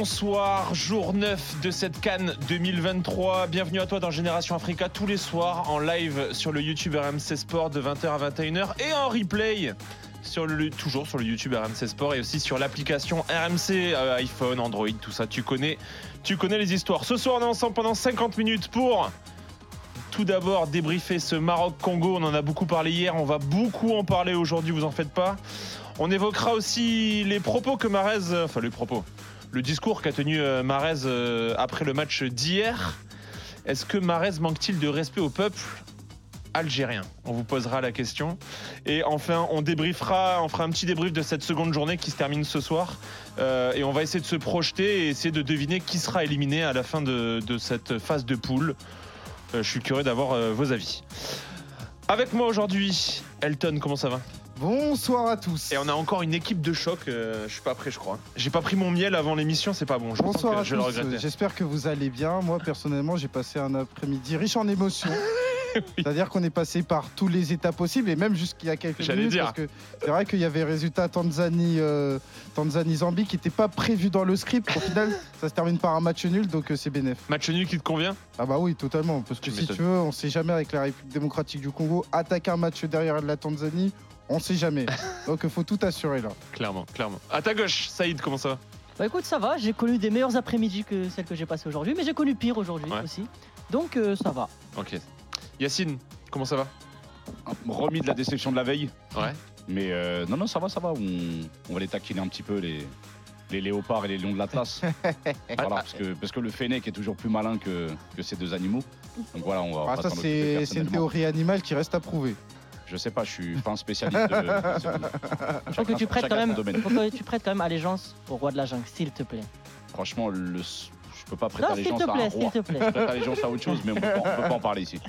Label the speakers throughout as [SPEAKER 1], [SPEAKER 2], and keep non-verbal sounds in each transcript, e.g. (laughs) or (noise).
[SPEAKER 1] bonsoir, jour 9 de cette Cannes 2023. Bienvenue à toi dans Génération Africa tous les soirs en live sur le YouTube RMC Sport de 20h à 21h et en replay sur le, toujours sur le YouTube RMC Sport et aussi sur l'application RMC euh, iPhone, Android, tout ça. Tu connais, tu connais les histoires. Ce soir, on est ensemble pendant 50 minutes pour tout d'abord débriefer ce Maroc-Congo. On en a beaucoup parlé hier, on va beaucoup en parler aujourd'hui, vous en faites pas. On évoquera aussi les propos que Marez, enfin les propos, le discours qu'a tenu euh, Marez euh, après le match d'hier. Est-ce que Marez manque-t-il de respect au peuple algérien? On vous posera la question. Et enfin, on débriefera, on fera un petit débrief de cette seconde journée qui se termine ce soir. Euh, et on va essayer de se projeter et essayer de deviner qui sera éliminé à la fin de, cette phase de poule. Je suis curieux d'avoir vos avis. Avec moi aujourd'hui, Elton, comment ça va?
[SPEAKER 2] Bonsoir à tous.
[SPEAKER 1] Et on a encore une équipe de choc. euh, je suis pas prêt, je crois. J'ai pas pris mon miel avant l'émission, c'est pas bon. Je
[SPEAKER 2] Bonsoir
[SPEAKER 1] sens
[SPEAKER 2] à
[SPEAKER 1] que je vais le
[SPEAKER 2] tous.
[SPEAKER 1] regretter.
[SPEAKER 2] J'espère que vous allez bien. Moi, personnellement, j'ai passé un après-midi riche en émotions. (laughs) C'est-à-dire qu'on est passé par tous les états possibles et même jusqu'il y a quelques
[SPEAKER 1] J'allais
[SPEAKER 2] minutes.
[SPEAKER 1] dire.
[SPEAKER 2] Parce que c'est vrai qu'il y avait résultat Tanzanie, euh, Tanzanie-Zambie qui n'était pas prévu dans le script. Au final, (laughs) ça se termine par un match nul, donc euh, c'est bénéf.
[SPEAKER 1] Match nul qui te convient?
[SPEAKER 2] Ah bah oui, totalement. Parce que
[SPEAKER 1] Tu
[SPEAKER 2] si
[SPEAKER 1] m'étonnes.
[SPEAKER 2] tu veux, on sait jamais avec la République démocratique du Congo, attaquer un match derrière la Tanzanie, on sait jamais. (laughs) donc il faut tout assurer là.
[SPEAKER 1] Clairement, clairement. À ta gauche, Saïd, comment ça va
[SPEAKER 3] Bah écoute, ça va, j'ai connu des meilleurs après-midi que celles que j'ai passées aujourd'hui, mais j'ai connu pire aujourd'hui
[SPEAKER 1] Ouais.
[SPEAKER 3] aussi. Donc euh, ça va.
[SPEAKER 1] Ok. Yacine, comment ça va
[SPEAKER 4] remis de la déception de la veille.
[SPEAKER 1] Ouais.
[SPEAKER 4] Mais euh, non, non, ça va, ça va. On, on va les taquiner un petit peu, les, les léopards et les lions de l'Atlas. (laughs) voilà, parce que, parce que le fennec est toujours plus malin que, que ces deux animaux. Donc voilà, on va.
[SPEAKER 2] Ah, ça,
[SPEAKER 4] s'en occuper
[SPEAKER 2] c'est c'est une
[SPEAKER 4] personnellement.
[SPEAKER 2] théorie animale qui reste à prouver.
[SPEAKER 4] Je sais pas, je suis pas un spécialiste de. ce-
[SPEAKER 3] Faut que tu prêtes quand même,
[SPEAKER 4] domaine.
[SPEAKER 3] faut que tu prêtes quand même allégeance au roi de la jungle, s'il te plaît.
[SPEAKER 4] Franchement, le, je peux pas prêter
[SPEAKER 3] Non, s'il
[SPEAKER 4] allégeance
[SPEAKER 3] te
[SPEAKER 4] à un
[SPEAKER 3] plaît, s'il
[SPEAKER 4] roi.
[SPEAKER 3] te plaît.
[SPEAKER 4] Je prête allégeance à autre chose, mais on peut pas, on peut pas en parler ici.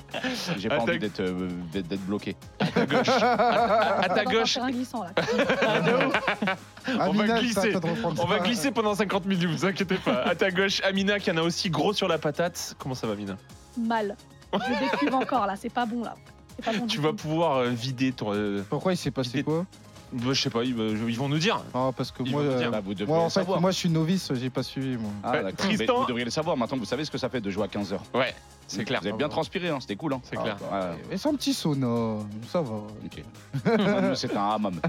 [SPEAKER 4] J'ai pas envie d'être euh, d'être bloqué.
[SPEAKER 1] À ta gauche. À, à ta
[SPEAKER 5] On va
[SPEAKER 1] gauche.
[SPEAKER 5] faire un glissant là.
[SPEAKER 1] On va
[SPEAKER 2] à
[SPEAKER 1] glisser.
[SPEAKER 2] de reprendre
[SPEAKER 1] On va glisser pendant 50 minutes, vous inquiétez pas. À ta gauche, Amina qui en a aussi gros sur la patate. Comment ça va, Amina
[SPEAKER 5] Mal. Je décuve encore là, c'est pas bon là. C'est pas bon
[SPEAKER 1] Tu vas pouvoir euh, vider ton. euh,
[SPEAKER 2] Pourquoi il s'est passé
[SPEAKER 1] Idée-
[SPEAKER 2] quoi
[SPEAKER 1] bah, je sais pas, ils, euh, ils vont nous dire.
[SPEAKER 2] Ah, Parce que
[SPEAKER 1] Ils
[SPEAKER 2] moi,
[SPEAKER 1] vont nous
[SPEAKER 2] euh,
[SPEAKER 1] dire.
[SPEAKER 4] Là, vous devriez
[SPEAKER 2] moi, en
[SPEAKER 4] le
[SPEAKER 2] fait,
[SPEAKER 4] savoir.
[SPEAKER 2] moi, je suis novice, j'ai pas suivi. Moi.
[SPEAKER 4] Ah,
[SPEAKER 1] Ouais,
[SPEAKER 4] d'accord.
[SPEAKER 1] Tristan.
[SPEAKER 4] Mais Vous devriez le savoir. Maintenant, vous savez ce que ça fait de jouer à 15h.
[SPEAKER 1] Ouais, c'est clair.
[SPEAKER 4] Vous avez bien transpiré, hein, c'était cool. Hein.
[SPEAKER 1] C'est clair.
[SPEAKER 4] Ouais.
[SPEAKER 2] Et son petit sauna, ça va.
[SPEAKER 4] Ok. (laughs) Nous, c'est un hammam.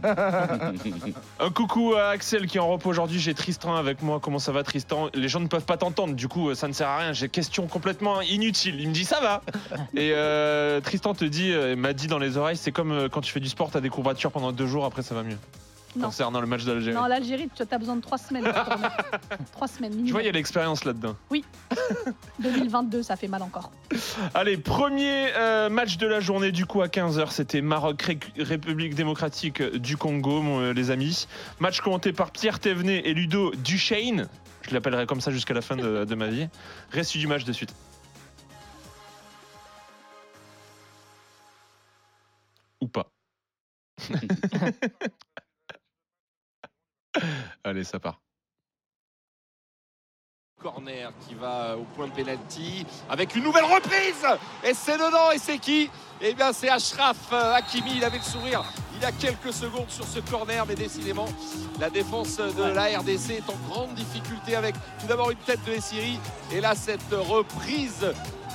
[SPEAKER 1] Un coucou à Axel qui est en repos aujourd'hui. J'ai Tristan avec moi. Comment ça va, Tristan? Les gens ne peuvent pas t'entendre, du coup, euh, ça ne sert à rien. J'ai question complètement inutile. Il me dit ça va. (laughs) Et euh, Tristan te dit, euh, m'a dit dans les oreilles, c'est comme quand tu fais du sport, t'as des courbatures pendant deux jours, après ça va mieux.
[SPEAKER 5] Non.
[SPEAKER 1] Concernant le match d'Algérie.
[SPEAKER 5] Non, l'Algérie, tu as besoin de trois semaines. pour te remettre. (laughs) trois semaines
[SPEAKER 1] Tu
[SPEAKER 5] minimum.
[SPEAKER 1] vois, il y a l'expérience là-dedans.
[SPEAKER 5] 2022, (laughs) ça fait mal encore.
[SPEAKER 1] Allez, premier euh, match de la journée du coup à 15h, c'était Maroc Ré- République démocratique du Congo, mon, euh, les amis. Match commenté par Pierre Thévenet et Ludo Duchesne. Je l'appellerai comme ça jusqu'à la fin de, de ma vie. Récit du match de suite. Ou pas. (laughs) (laughs) Allez, ça part.
[SPEAKER 6] Corner qui va au point de pénalty avec une nouvelle reprise. Et c'est dedans et c'est qui? Eh bien c'est Ashraf euh, Hakimi, il avait le sourire il y a quelques secondes sur ce corner mais décidément la défense de la RDC est en grande difficulté avec tout d'abord une tête de Essiri et là cette reprise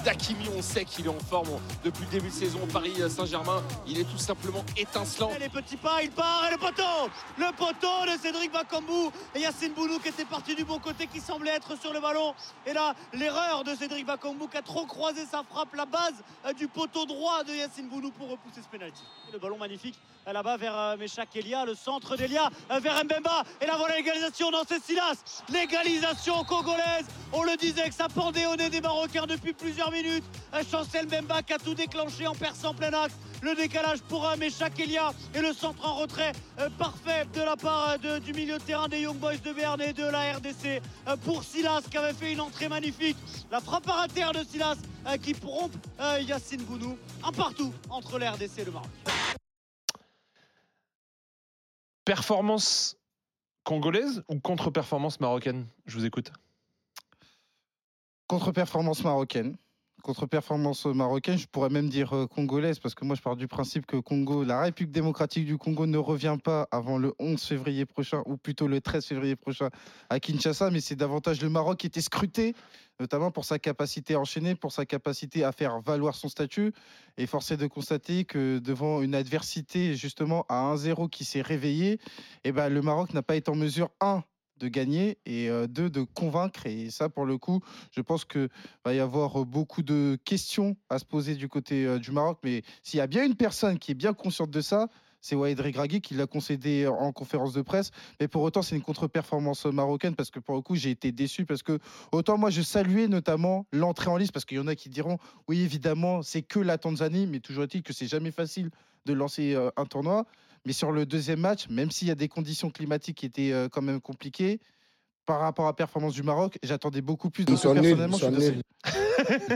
[SPEAKER 6] d'Hakimi on sait qu'il est en forme depuis le début de saison Paris Saint-Germain il est tout simplement étincelant
[SPEAKER 7] Et les petits pas, il part et le poteau Le poteau de Cédric Bakambu et Yacine Bounou qui était parti du bon côté qui semblait être sur le ballon. Et là, l'erreur de Cédric Bakambu qui a trop croisé sa frappe, la base euh, du poteau droit de Yacine Bounou pour repousser ce penalty. Et le ballon magnifique euh, là-bas vers euh, Meshak Elia, le centre d'Elia vers Mbemba. Et là voilà l'égalisation dans Silas. L'égalisation congolaise. On le disait que ça pendait au nez des Marocains depuis plusieurs minutes. Euh, Chancel Mbemba qui a tout déclenché en perçant plein axe. Le décalage pour Meshak Elia et le centre en retrait euh, parfait de la part euh, de- du milieu de terrain des Young Boys de Berne et de la RDC euh, pour Silas qui avait fait une entrée magnifique. La frappe à terre de Silas qui rompt Yacine Bounou. Un partout entre la RDC et le Maroc.
[SPEAKER 1] Performance congolaise ou contre-performance marocaine? Je vous écoute.
[SPEAKER 2] Contre-performance marocaine. Contre-performance marocaine, je pourrais même dire euh, congolaise, parce que moi je pars du principe que Congo, la République démocratique du Congo ne revient pas avant le 11 février prochain, ou plutôt le 13 février prochain à Kinshasa, mais c'est davantage le Maroc qui était scruté, notamment pour sa capacité à enchaîner, pour sa capacité à faire valoir son statut. Et force est de constater que devant une adversité justement à 1-0 qui s'est réveillée, eh ben, le Maroc n'a pas été en mesure, un, de gagner et euh, de convaincre. Et ça, pour le coup, je pense qu'il va y avoir euh, beaucoup de questions à se poser du côté euh, du Maroc. Mais s'il y a bien une personne qui est bien consciente de ça, c'est Wahed Regragui qui l'a concédé en conférence de presse. Mais pour autant, c'est une contre-performance marocaine parce que pour le coup, j'ai été déçu parce que autant moi, je saluais notamment l'entrée en liste parce qu'il y en a qui diront oui, évidemment, c'est que la Tanzanie, mais toujours est-il que c'est jamais facile de lancer un tournoi. Mais sur le deuxième match, même s'il y a des conditions climatiques qui étaient euh, quand même compliquées, par rapport à la performance du Maroc, j'attendais beaucoup plus de
[SPEAKER 8] Ils nuls,
[SPEAKER 2] personnellement,
[SPEAKER 8] ils sont nuls.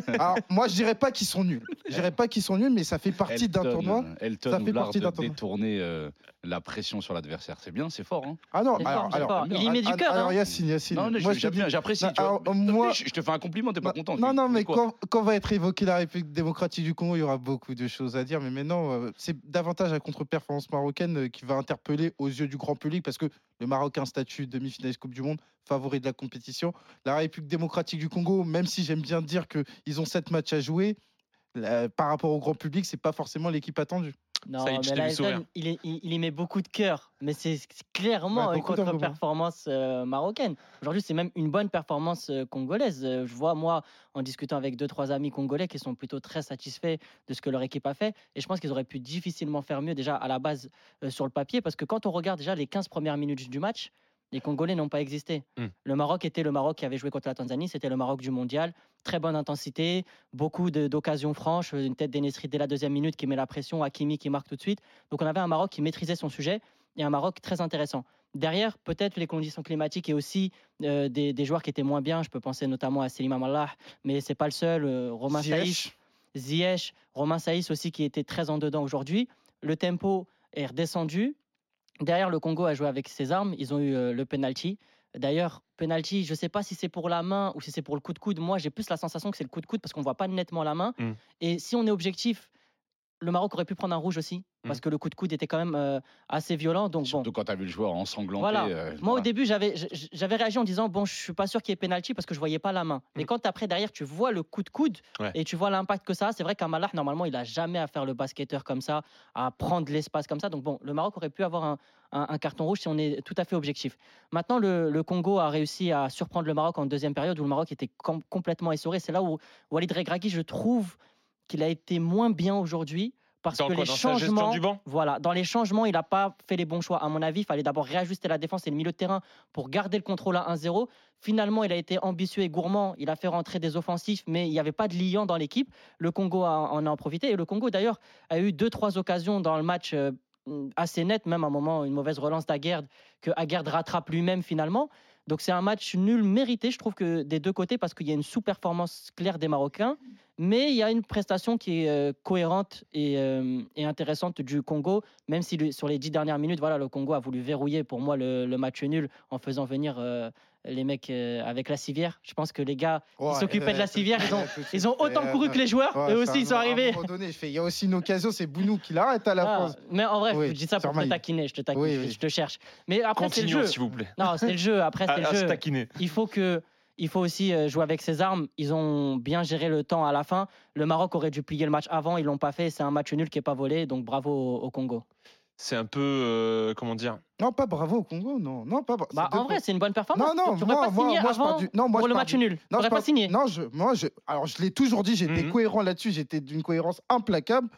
[SPEAKER 2] Alors, moi, je dirais pas qu'ils sont nuls. Je dirais pas qu'ils sont nuls, mais ça fait (laughs) partie d'un tournoi.
[SPEAKER 4] euh, Elton
[SPEAKER 2] Ça fait partie d'un tournoi.
[SPEAKER 4] détourner euh, la pression sur l'adversaire. C'est bien, c'est fort. Hein.
[SPEAKER 2] Ah non,
[SPEAKER 3] C'est
[SPEAKER 2] alors,
[SPEAKER 3] fort, c'est
[SPEAKER 2] alors,
[SPEAKER 3] fort. Il y met du
[SPEAKER 2] alors,
[SPEAKER 3] cœur.
[SPEAKER 2] alors,
[SPEAKER 3] hein.
[SPEAKER 2] Yacine, Yacine.
[SPEAKER 4] Non,
[SPEAKER 2] moi,
[SPEAKER 4] j'apprécie.
[SPEAKER 2] Non,
[SPEAKER 4] te plaît,
[SPEAKER 2] moi-
[SPEAKER 4] je je te fais un compliment, t'es pas content.
[SPEAKER 2] Non, non, mais quand, quand va être évoquée la République démocratique du Congo, il y aura beaucoup de choses à dire. Mais maintenant, euh, c'est davantage la contre-performance marocaine euh, qui va interpeller aux yeux du grand public parce que le Maroc a un statut demi-finaliste Coupe du Monde, favori de la compétition. La République démocratique du Congo, même si j'aime bien dire qu'ils ont sept matchs à jouer, par rapport au grand public, c'est pas forcément l'équipe attendue.
[SPEAKER 3] Non,
[SPEAKER 1] Ça
[SPEAKER 3] mais. SN, il, est- il- il y met beaucoup de cœur. Mais c'est clairement
[SPEAKER 2] Ouais,
[SPEAKER 3] une contre-performance euh, marocaine. Aujourd'hui, c'est même une bonne performance euh, congolaise. Euh, je vois, moi, en discutant avec deux, trois amis congolais qui sont plutôt très satisfaits de ce que leur équipe a fait. Et je pense qu'ils auraient pu difficilement faire mieux déjà à la base euh, sur le papier. Parce que quand on regarde déjà les 15 premières minutes du match, les Congolais n'ont pas existé.
[SPEAKER 1] Hmm.
[SPEAKER 3] Le Maroc était le Maroc qui avait joué contre la Tanzanie, c'était le Maroc du mondial. Très bonne intensité, beaucoup d'occasions franches, une tête d'Enesri dès la deuxième minute qui met la pression, Hakimi qui marque tout de suite. Donc on avait un Maroc qui maîtrisait son sujet et un Maroc très intéressant. Derrière, peut-être les conditions climatiques et aussi euh, des, des joueurs qui étaient moins bien. Je peux penser notamment à Selim Amallah, mais c'est pas le seul. euh, Romain Saïs,
[SPEAKER 2] Ziyech,
[SPEAKER 3] Romain Saïs aussi qui était très en dedans aujourd'hui. Le tempo est redescendu. Derrière, le Congo a joué avec ses armes. Ils ont eu euh, le penalty. D'ailleurs, penalty, je ne sais pas si c'est pour la main ou si c'est pour le coup de coude. Moi, j'ai plus la sensation que c'est le coup de coude parce qu'on ne voit pas nettement la main.
[SPEAKER 1] Mm.
[SPEAKER 3] Et si on est objectif, le Maroc aurait pu prendre un rouge aussi parce que le coup de coude était quand même euh, assez violent. Donc bon,
[SPEAKER 4] Surtout quand t'as vu le joueur ensanglanté.
[SPEAKER 3] Voilà.
[SPEAKER 4] euh,
[SPEAKER 3] moi, au début, j'avais j'avais réagi en disant bon, je suis pas sûr qu'il y ait pénalty parce que je voyais pas la main. Mais
[SPEAKER 1] Mm.
[SPEAKER 3] quand après derrière, tu vois le coup de coude
[SPEAKER 1] Ouais.
[SPEAKER 3] et tu vois l'impact que ça a, c'est vrai qu'un Malah normalement, il a jamais à faire le basketteur comme ça, à prendre l'espace comme ça. Donc bon, le Maroc aurait pu avoir un, un- un carton rouge si on est tout à fait objectif. Maintenant, le, le Congo a réussi à surprendre le Maroc en deuxième période où le Maroc était com- complètement essoré. C'est là où Walid Regragui, je trouve qu'il a été moins bien aujourd'hui parce
[SPEAKER 1] Dans
[SPEAKER 3] que
[SPEAKER 1] quoi?
[SPEAKER 3] les
[SPEAKER 1] Dans
[SPEAKER 3] changements
[SPEAKER 1] du banc?
[SPEAKER 3] voilà, dans les changements, il n'a pas fait les bons choix. À mon avis, il fallait d'abord réajuster la défense et le milieu de terrain pour garder le contrôle à 1-0. Finalement, il a été ambitieux et gourmand. Il a fait rentrer des offensifs, mais il n'y avait pas de liant dans l'équipe. Le Congo a- en a en profité. Et le Congo, d'ailleurs, a eu deux, trois occasions dans le match euh, assez nettes, même à un moment, une mauvaise relance d'Aguerd, que Aguerd rattrape lui-même finalement. Donc c'est un match nul mérité, je trouve que des deux côtés, parce qu'il y a une sous-performance claire des Marocains, mais il y a une prestation qui est euh, cohérente et, euh, et intéressante du Congo, même si sur les dix dernières minutes, voilà, le Congo a voulu verrouiller pour moi le, le match nul en faisant venir euh, les mecs euh, avec la civière. Je pense que les gars,
[SPEAKER 2] Ouais,
[SPEAKER 3] s'occupaient de la
[SPEAKER 2] euh, (laughs)
[SPEAKER 3] civière, ils ont- (laughs) ils autant
[SPEAKER 2] Euh,
[SPEAKER 3] couru que les joueurs,
[SPEAKER 2] ouais,
[SPEAKER 3] eux aussi ils sont
[SPEAKER 2] à
[SPEAKER 3] arrivés.
[SPEAKER 2] un moment donné, je fais, il y a aussi une occasion, c'est Bounou qui l'arrête à la
[SPEAKER 3] Ah,
[SPEAKER 2] fin.
[SPEAKER 3] mais en vrai,
[SPEAKER 2] Oui,
[SPEAKER 3] je dis ça pour te taquiner, je te taquine,
[SPEAKER 2] Oui,
[SPEAKER 3] je-
[SPEAKER 2] oui.
[SPEAKER 3] je te cherche. Mais après, c'est le jeu.
[SPEAKER 1] s'il vous plaît.
[SPEAKER 3] Non, c'est le jeu. Après, (laughs) c'est le jeu.
[SPEAKER 1] taquiner.
[SPEAKER 3] Il faut que. Il faut aussi euh, jouer avec ses armes. Ils ont bien géré le temps à la fin. Le Maroc aurait dû plier le match avant. Ils l'ont pas fait. C'est un match nul qui est pas volé. Donc bravo au, au Congo.
[SPEAKER 1] C'est un peu. euh, comment dire?
[SPEAKER 2] Non, pas bravo au Congo, non. Non, pas bra-
[SPEAKER 3] Bah, en vrai, c'est une bonne performance.
[SPEAKER 2] Non, non,
[SPEAKER 3] tu
[SPEAKER 2] moi,
[SPEAKER 3] pas
[SPEAKER 2] moi,
[SPEAKER 3] signé
[SPEAKER 2] moi, je pars
[SPEAKER 3] avant
[SPEAKER 2] du- non, moi,
[SPEAKER 3] pour
[SPEAKER 2] je
[SPEAKER 3] le match
[SPEAKER 2] du-
[SPEAKER 3] nul.
[SPEAKER 2] Non, je
[SPEAKER 3] pas
[SPEAKER 2] pars-
[SPEAKER 3] signé.
[SPEAKER 2] Non, je, moi, je, alors je l'ai toujours dit, j'étais
[SPEAKER 1] Mhm.
[SPEAKER 2] cohérent là-dessus, j'étais d'une cohérence implacable.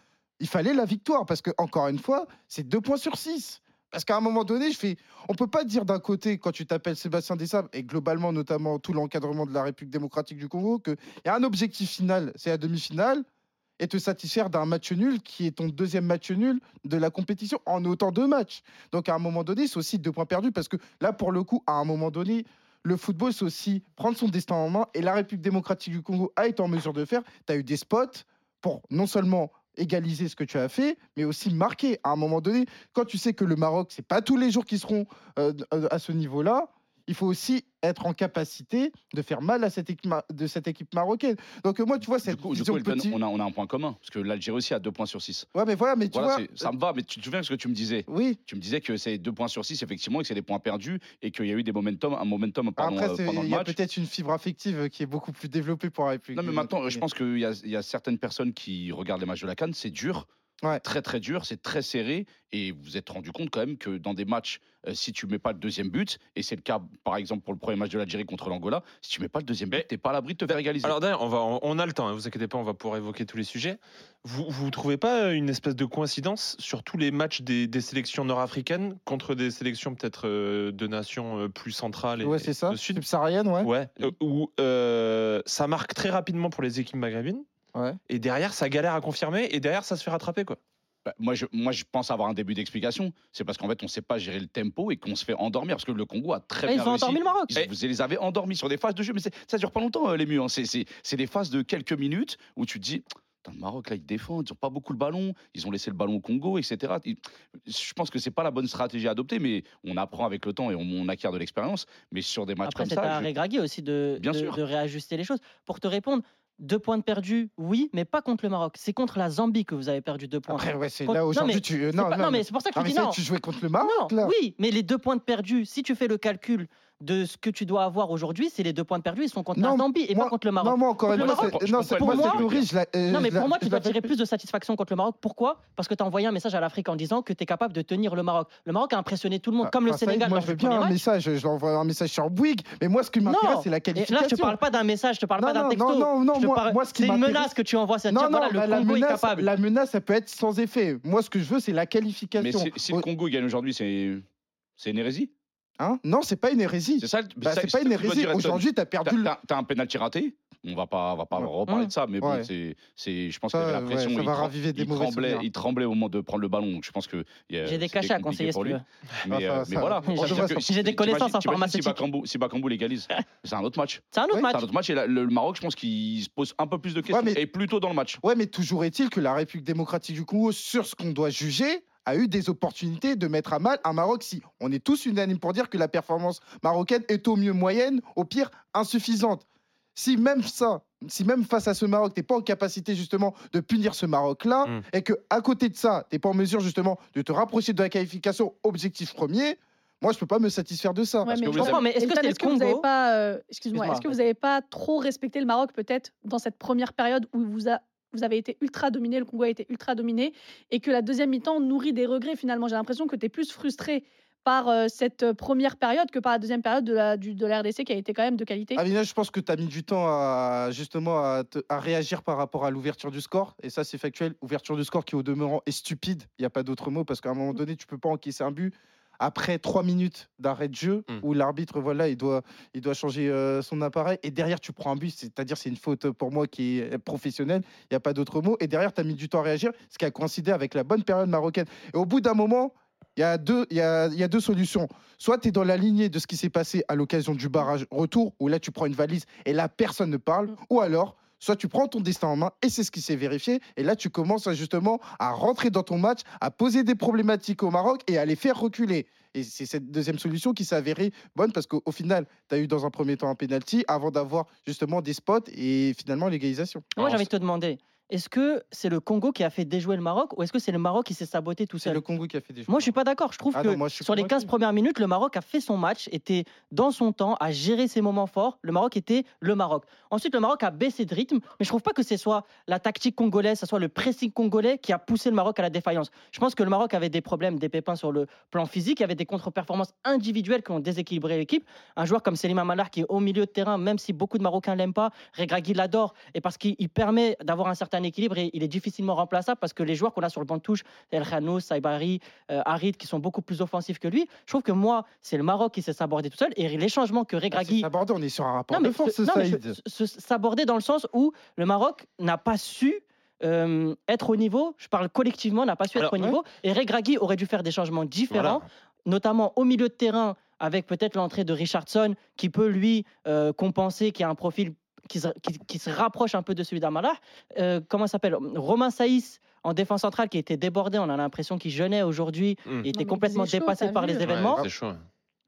[SPEAKER 2] Il fallait la victoire parce que, encore une fois, c'est deux points sur six. Parce qu'à un moment donné, je fais, on peut pas dire d'un côté, quand tu t'appelles Sébastien Dessab, et globalement, notamment tout l'encadrement de la République démocratique du Congo, qu'il y a un objectif final, c'est la demi-finale, et te satisfaire d'un match nul qui est ton deuxième match nul de la compétition en autant de matchs. Donc à un moment donné, c'est aussi deux points perdus parce que là, pour le coup, à un moment donné, le football, c'est aussi prendre son destin en main. Et la République démocratique du Congo a été en mesure de faire. Tu as eu des spots pour non seulement égaliser ce que tu as fait, mais aussi marquer à un moment donné. Quand tu sais que le Maroc, c'est pas tous les jours qu'ils seront euh, euh, à ce niveau-là, il faut aussi être en capacité de faire mal à cette équipe, de cette équipe marocaine. Donc euh, moi, tu vois,
[SPEAKER 4] Du
[SPEAKER 2] cette
[SPEAKER 4] coup, du coup,
[SPEAKER 2] petit-
[SPEAKER 4] on, a, on a un point commun. Parce que l'Algérie aussi a 2 points sur 6.
[SPEAKER 2] Ouais, mais voilà, mais tu
[SPEAKER 4] Voilà,
[SPEAKER 2] vois,
[SPEAKER 4] c'est- ça me va, mais tu te souviens de ce que tu me disais?
[SPEAKER 2] Oui.
[SPEAKER 4] Tu me disais que c'est 2 points sur 6, effectivement, et que c'est des points perdus, et qu'il y a eu des momentum, un momentum pardon,
[SPEAKER 2] Après,
[SPEAKER 4] euh,
[SPEAKER 2] c'est-
[SPEAKER 4] pendant le
[SPEAKER 2] il y a
[SPEAKER 4] match.
[SPEAKER 2] peut-être une fibre affective qui est beaucoup plus développée pour la République.
[SPEAKER 4] Non, mais maintenant, je pense qu'il y, y a certaines personnes qui regardent les matchs de la Cannes, c'est dur.
[SPEAKER 2] Ouais.
[SPEAKER 4] Très très dur, c'est très serré et vous vous êtes rendu compte quand même que dans des matchs, euh, si tu mets pas le deuxième but, et c'est le cas par exemple pour le premier match de l'Algérie contre l'Angola, si tu mets pas le deuxième but, t'es pas à l'abri de te faire égaliser.
[SPEAKER 1] Alors d'ailleurs, on, va, on, on a le temps, hein, vous inquiétez pas, on va pouvoir évoquer tous les sujets. Vous vous trouvez pas une espèce de coïncidence sur tous les matchs des, des sélections nord-africaines contre des sélections peut-être euh, de nations euh, plus centrales et,
[SPEAKER 2] Ouais, c'est ça.
[SPEAKER 1] et sud?
[SPEAKER 2] Subsaharienne, ouais.
[SPEAKER 1] Ouais, euh, où ça marque très rapidement pour les équipes maghrébines.
[SPEAKER 2] Ouais.
[SPEAKER 1] Et derrière, ça galère à confirmer. Et derrière, ça se fait rattraper, quoi.
[SPEAKER 4] Bah, moi, je, moi, je pense avoir un début d'explication. C'est parce qu'en fait, on sait pas gérer le tempo et qu'on se fait endormir. Parce que le Congo a très
[SPEAKER 3] Ah, ils
[SPEAKER 4] bien
[SPEAKER 3] ont
[SPEAKER 4] réussi.
[SPEAKER 3] endormi le Maroc.
[SPEAKER 4] Ils- Vous les avez endormis sur des phases de jeu, mais c'est- ça dure pas longtemps, euh, les murs. hein. C'est- C'est c'est des phases de quelques minutes où tu te dis. Le Maroc, là, ils défendent, ils n'ont pas beaucoup le ballon, ils ont laissé le ballon au Congo, etc. Je pense que c'est pas la bonne stratégie à adopter, mais on apprend avec le temps et on, on acquiert de l'expérience. Mais sur des matchs
[SPEAKER 3] Après,
[SPEAKER 4] comme
[SPEAKER 3] c'est
[SPEAKER 4] ça,
[SPEAKER 3] à
[SPEAKER 4] je-
[SPEAKER 3] aussi de,
[SPEAKER 4] Bien
[SPEAKER 3] de-
[SPEAKER 4] sûr.
[SPEAKER 3] de réajuster les choses. Pour te répondre, deux points de perdus, oui, mais pas contre le Maroc. C'est contre la Zambie que vous avez perdu deux points.
[SPEAKER 2] Après, ouais, c'est
[SPEAKER 3] Contre-
[SPEAKER 2] là aujourd'hui, tu. Non,
[SPEAKER 3] pas-
[SPEAKER 2] non,
[SPEAKER 3] non, mais c'est pour ça que
[SPEAKER 2] non,
[SPEAKER 3] je dis non.
[SPEAKER 2] tu jouais contre le Maroc, là.
[SPEAKER 3] oui, mais les deux points de perdus, si tu fais le calcul de ce que tu dois avoir aujourd'hui, c'est les deux points de perdus, ils sont contre
[SPEAKER 2] Non,
[SPEAKER 3] la Zambie et
[SPEAKER 2] moi-
[SPEAKER 3] pas contre le Maroc.
[SPEAKER 2] Non, moi, encore une fois, c'est- pour moi, euh,
[SPEAKER 3] Non, mais pour moi, tu dois tirer plus de satisfaction contre le Maroc. Pourquoi? Parce que tu as envoyé un message à l'Afrique en disant que tu es capable de tenir le Maroc. Le Maroc a impressionné tout le monde, comme le
[SPEAKER 2] Saïd,
[SPEAKER 3] Sénégal
[SPEAKER 2] Moi, je veux bien un
[SPEAKER 3] match.
[SPEAKER 2] message. Je l'envoie un message sur Bouygues. Mais moi, ce qui m'intéresse, c'est la
[SPEAKER 3] Et
[SPEAKER 2] qualification.
[SPEAKER 3] là, je te parle pas d'un message, je te parle pas d'un texto.
[SPEAKER 2] non, non, non, moi- ce qui
[SPEAKER 3] c'est une menace que tu envoies, c'est voilà, le
[SPEAKER 2] bah, la,
[SPEAKER 3] Congo est
[SPEAKER 2] menace,
[SPEAKER 3] capable.
[SPEAKER 2] la menace, ça peut être sans effet. Moi, ce que je veux, c'est la
[SPEAKER 4] Mais
[SPEAKER 2] qualification.
[SPEAKER 4] si, si le Congo gagne aujourd'hui, c'est c'est une hérésie
[SPEAKER 2] hein non, c'est pas une hérésie.
[SPEAKER 4] C'est ça
[SPEAKER 2] Bah, c'est pas une hérésie. Aujourd'hui, tu as perdu
[SPEAKER 4] T'as t'as- t'as un penalty raté. On va pas, on va pas
[SPEAKER 2] Ouais.
[SPEAKER 4] reparler de ça, mais bon, c'est, c'est, je pense qu'il y avait la
[SPEAKER 2] ouais,
[SPEAKER 4] pression.
[SPEAKER 2] ça
[SPEAKER 4] il
[SPEAKER 2] va
[SPEAKER 4] trem-
[SPEAKER 2] raviver des
[SPEAKER 4] il
[SPEAKER 2] mauvais
[SPEAKER 4] tremblait,
[SPEAKER 2] souvenirs.
[SPEAKER 4] il tremblait au moment de prendre le ballon. Je pense que il y a-
[SPEAKER 3] J'ai des cachets à conseiller si
[SPEAKER 4] pour
[SPEAKER 3] tu
[SPEAKER 4] lui.
[SPEAKER 3] veux.
[SPEAKER 4] Mais,
[SPEAKER 2] Ah, ça-
[SPEAKER 4] euh,
[SPEAKER 2] ça-
[SPEAKER 4] mais voilà.
[SPEAKER 3] J'ai- des connaissances en
[SPEAKER 4] t'imagines Si. Bakambu, si Bakambu légalise, (laughs) c'est un autre match.
[SPEAKER 3] C'est un autre match.
[SPEAKER 4] C'est un autre match et le, Maroc, je pense qu'il se pose un peu plus de questions
[SPEAKER 2] mais-
[SPEAKER 4] et plus tôt dans le match.
[SPEAKER 2] Ouais, mais toujours est-il que la République démocratique du Congo, sur ce qu'on doit juger, a eu des opportunités de mettre à mal un Maroc si on est tous unanimes pour dire que la performance marocaine est au mieux moyenne, au pire insuffisante. Si même ça, si même face à ce Maroc, tu n'es pas en capacité justement de punir ce Maroc-là,
[SPEAKER 1] Mm.
[SPEAKER 2] et que à côté de ça, tu n'es pas en mesure justement de te rapprocher de la qualification objectif premier, moi je peux pas me satisfaire de ça.
[SPEAKER 5] Ouais,
[SPEAKER 4] Parce
[SPEAKER 5] mais
[SPEAKER 4] que
[SPEAKER 3] Je
[SPEAKER 4] vous
[SPEAKER 3] comprends, mais est-ce que
[SPEAKER 5] vous n'avez pas, euh, excuse-moi,
[SPEAKER 3] Excuse-moi,
[SPEAKER 5] est-ce que vous n'avez pas trop respecté le Maroc peut-être dans cette première période où vous, a- vous avez été ultra dominé, le Congo a été ultra dominé, et que la deuxième mi-temps nourrit des regrets finalement J'ai l'impression que tu es plus frustré par euh, cette euh, première période que par la deuxième période de la, du, de la RDC qui a été quand même de qualité.
[SPEAKER 2] Amina, je pense que tu as mis du temps à justement à, te- à réagir par rapport à l'ouverture du score. Et ça, c'est factuel. Ouverture du score qui, au demeurant, est stupide. Il n'y a pas d'autre mot parce qu'à un moment donné, tu peux pas encaisser un but après trois minutes d'arrêt de jeu
[SPEAKER 1] Mm.
[SPEAKER 2] où l'arbitre, voilà, il doit, il doit changer euh, son appareil. Et derrière, tu prends un but. C'est-à-dire, c'est une faute pour moi qui est professionnelle. Il n'y a pas d'autre mot. Et derrière, tu as mis du temps à réagir, ce qui a coïncidé avec la bonne période marocaine. Et au bout d'un moment, il y, a deux, il, y a, il y a deux solutions. Soit tu es dans la lignée de ce qui s'est passé à l'occasion du barrage retour, où là tu prends une valise et là personne ne parle,
[SPEAKER 5] Mm.
[SPEAKER 2] ou alors soit tu prends ton destin en main et c'est ce qui s'est vérifié, et là tu commences justement à rentrer dans ton match, à poser des problématiques au Maroc et à les faire reculer. Et c'est cette deuxième solution qui s'est avérée bonne parce qu'au au final, tu as eu dans un premier temps un penalty avant d'avoir justement des spots et finalement l'égalisation.
[SPEAKER 3] Moi, j'ai envie de te demander, est-ce que c'est le Congo qui a fait déjouer le Maroc ou est-ce que c'est le Maroc qui s'est saboté tout
[SPEAKER 2] C'est
[SPEAKER 3] seul?
[SPEAKER 2] le Congo qui a fait des
[SPEAKER 3] Moi, je suis pas d'accord. Je trouve
[SPEAKER 2] Ah
[SPEAKER 3] que
[SPEAKER 2] non, moi,
[SPEAKER 3] sur les 15
[SPEAKER 2] convaincu.
[SPEAKER 3] premières minutes, le Maroc a fait son match, était dans son temps, a géré ses moments forts. Le Maroc était le Maroc. Ensuite, le Maroc a baissé de rythme, mais je trouve pas que ce soit la tactique congolaise, ce soit le pressing congolais qui a poussé le Maroc à la défaillance. Je pense que le Maroc avait des problèmes, des pépins sur le plan physique, il y avait des contre-performances individuelles qui ont déséquilibré l'équipe. Un joueur comme Selim Amalar qui est au milieu de terrain, même si beaucoup de Marocains l'aiment pas, Regragui l'adore, et parce qu'il il permet d'avoir un certain équilibre et il est difficilement remplaçable parce que les joueurs qu'on a sur le banc de touche, El Khanou, Saibari, euh, Harid, qui sont beaucoup plus offensifs que lui, je trouve que moi, c'est le Maroc qui s'est sabordé tout seul et les changements que
[SPEAKER 2] Ah,
[SPEAKER 3] Regragui.
[SPEAKER 2] abordé, on est sur un rapport
[SPEAKER 3] Non,
[SPEAKER 2] de force,
[SPEAKER 3] non,
[SPEAKER 2] Saïd.
[SPEAKER 3] se- se- s'aborder dans le sens où le Maroc n'a pas su euh, être au niveau, je parle collectivement, n'a pas su
[SPEAKER 1] Alors,
[SPEAKER 3] être au
[SPEAKER 2] ouais.
[SPEAKER 3] niveau, et Regragui aurait dû faire des changements différents,
[SPEAKER 1] Voilà.
[SPEAKER 3] notamment au milieu de terrain, avec peut-être l'entrée de Richardson, qui peut lui euh, compenser, qui a un profil qui se, qui- qui se rapproche un peu de celui d'Amalar. Euh, comment s'appelle Romain Saïs en défense centrale qui était débordé, on a l'impression qu'il jeûnait aujourd'hui,
[SPEAKER 1] Mm.
[SPEAKER 3] il était
[SPEAKER 5] mais
[SPEAKER 3] complètement
[SPEAKER 5] chaud,
[SPEAKER 3] dépassé par les
[SPEAKER 5] Ouais,
[SPEAKER 3] événements.
[SPEAKER 1] Ouais, c'est chaud.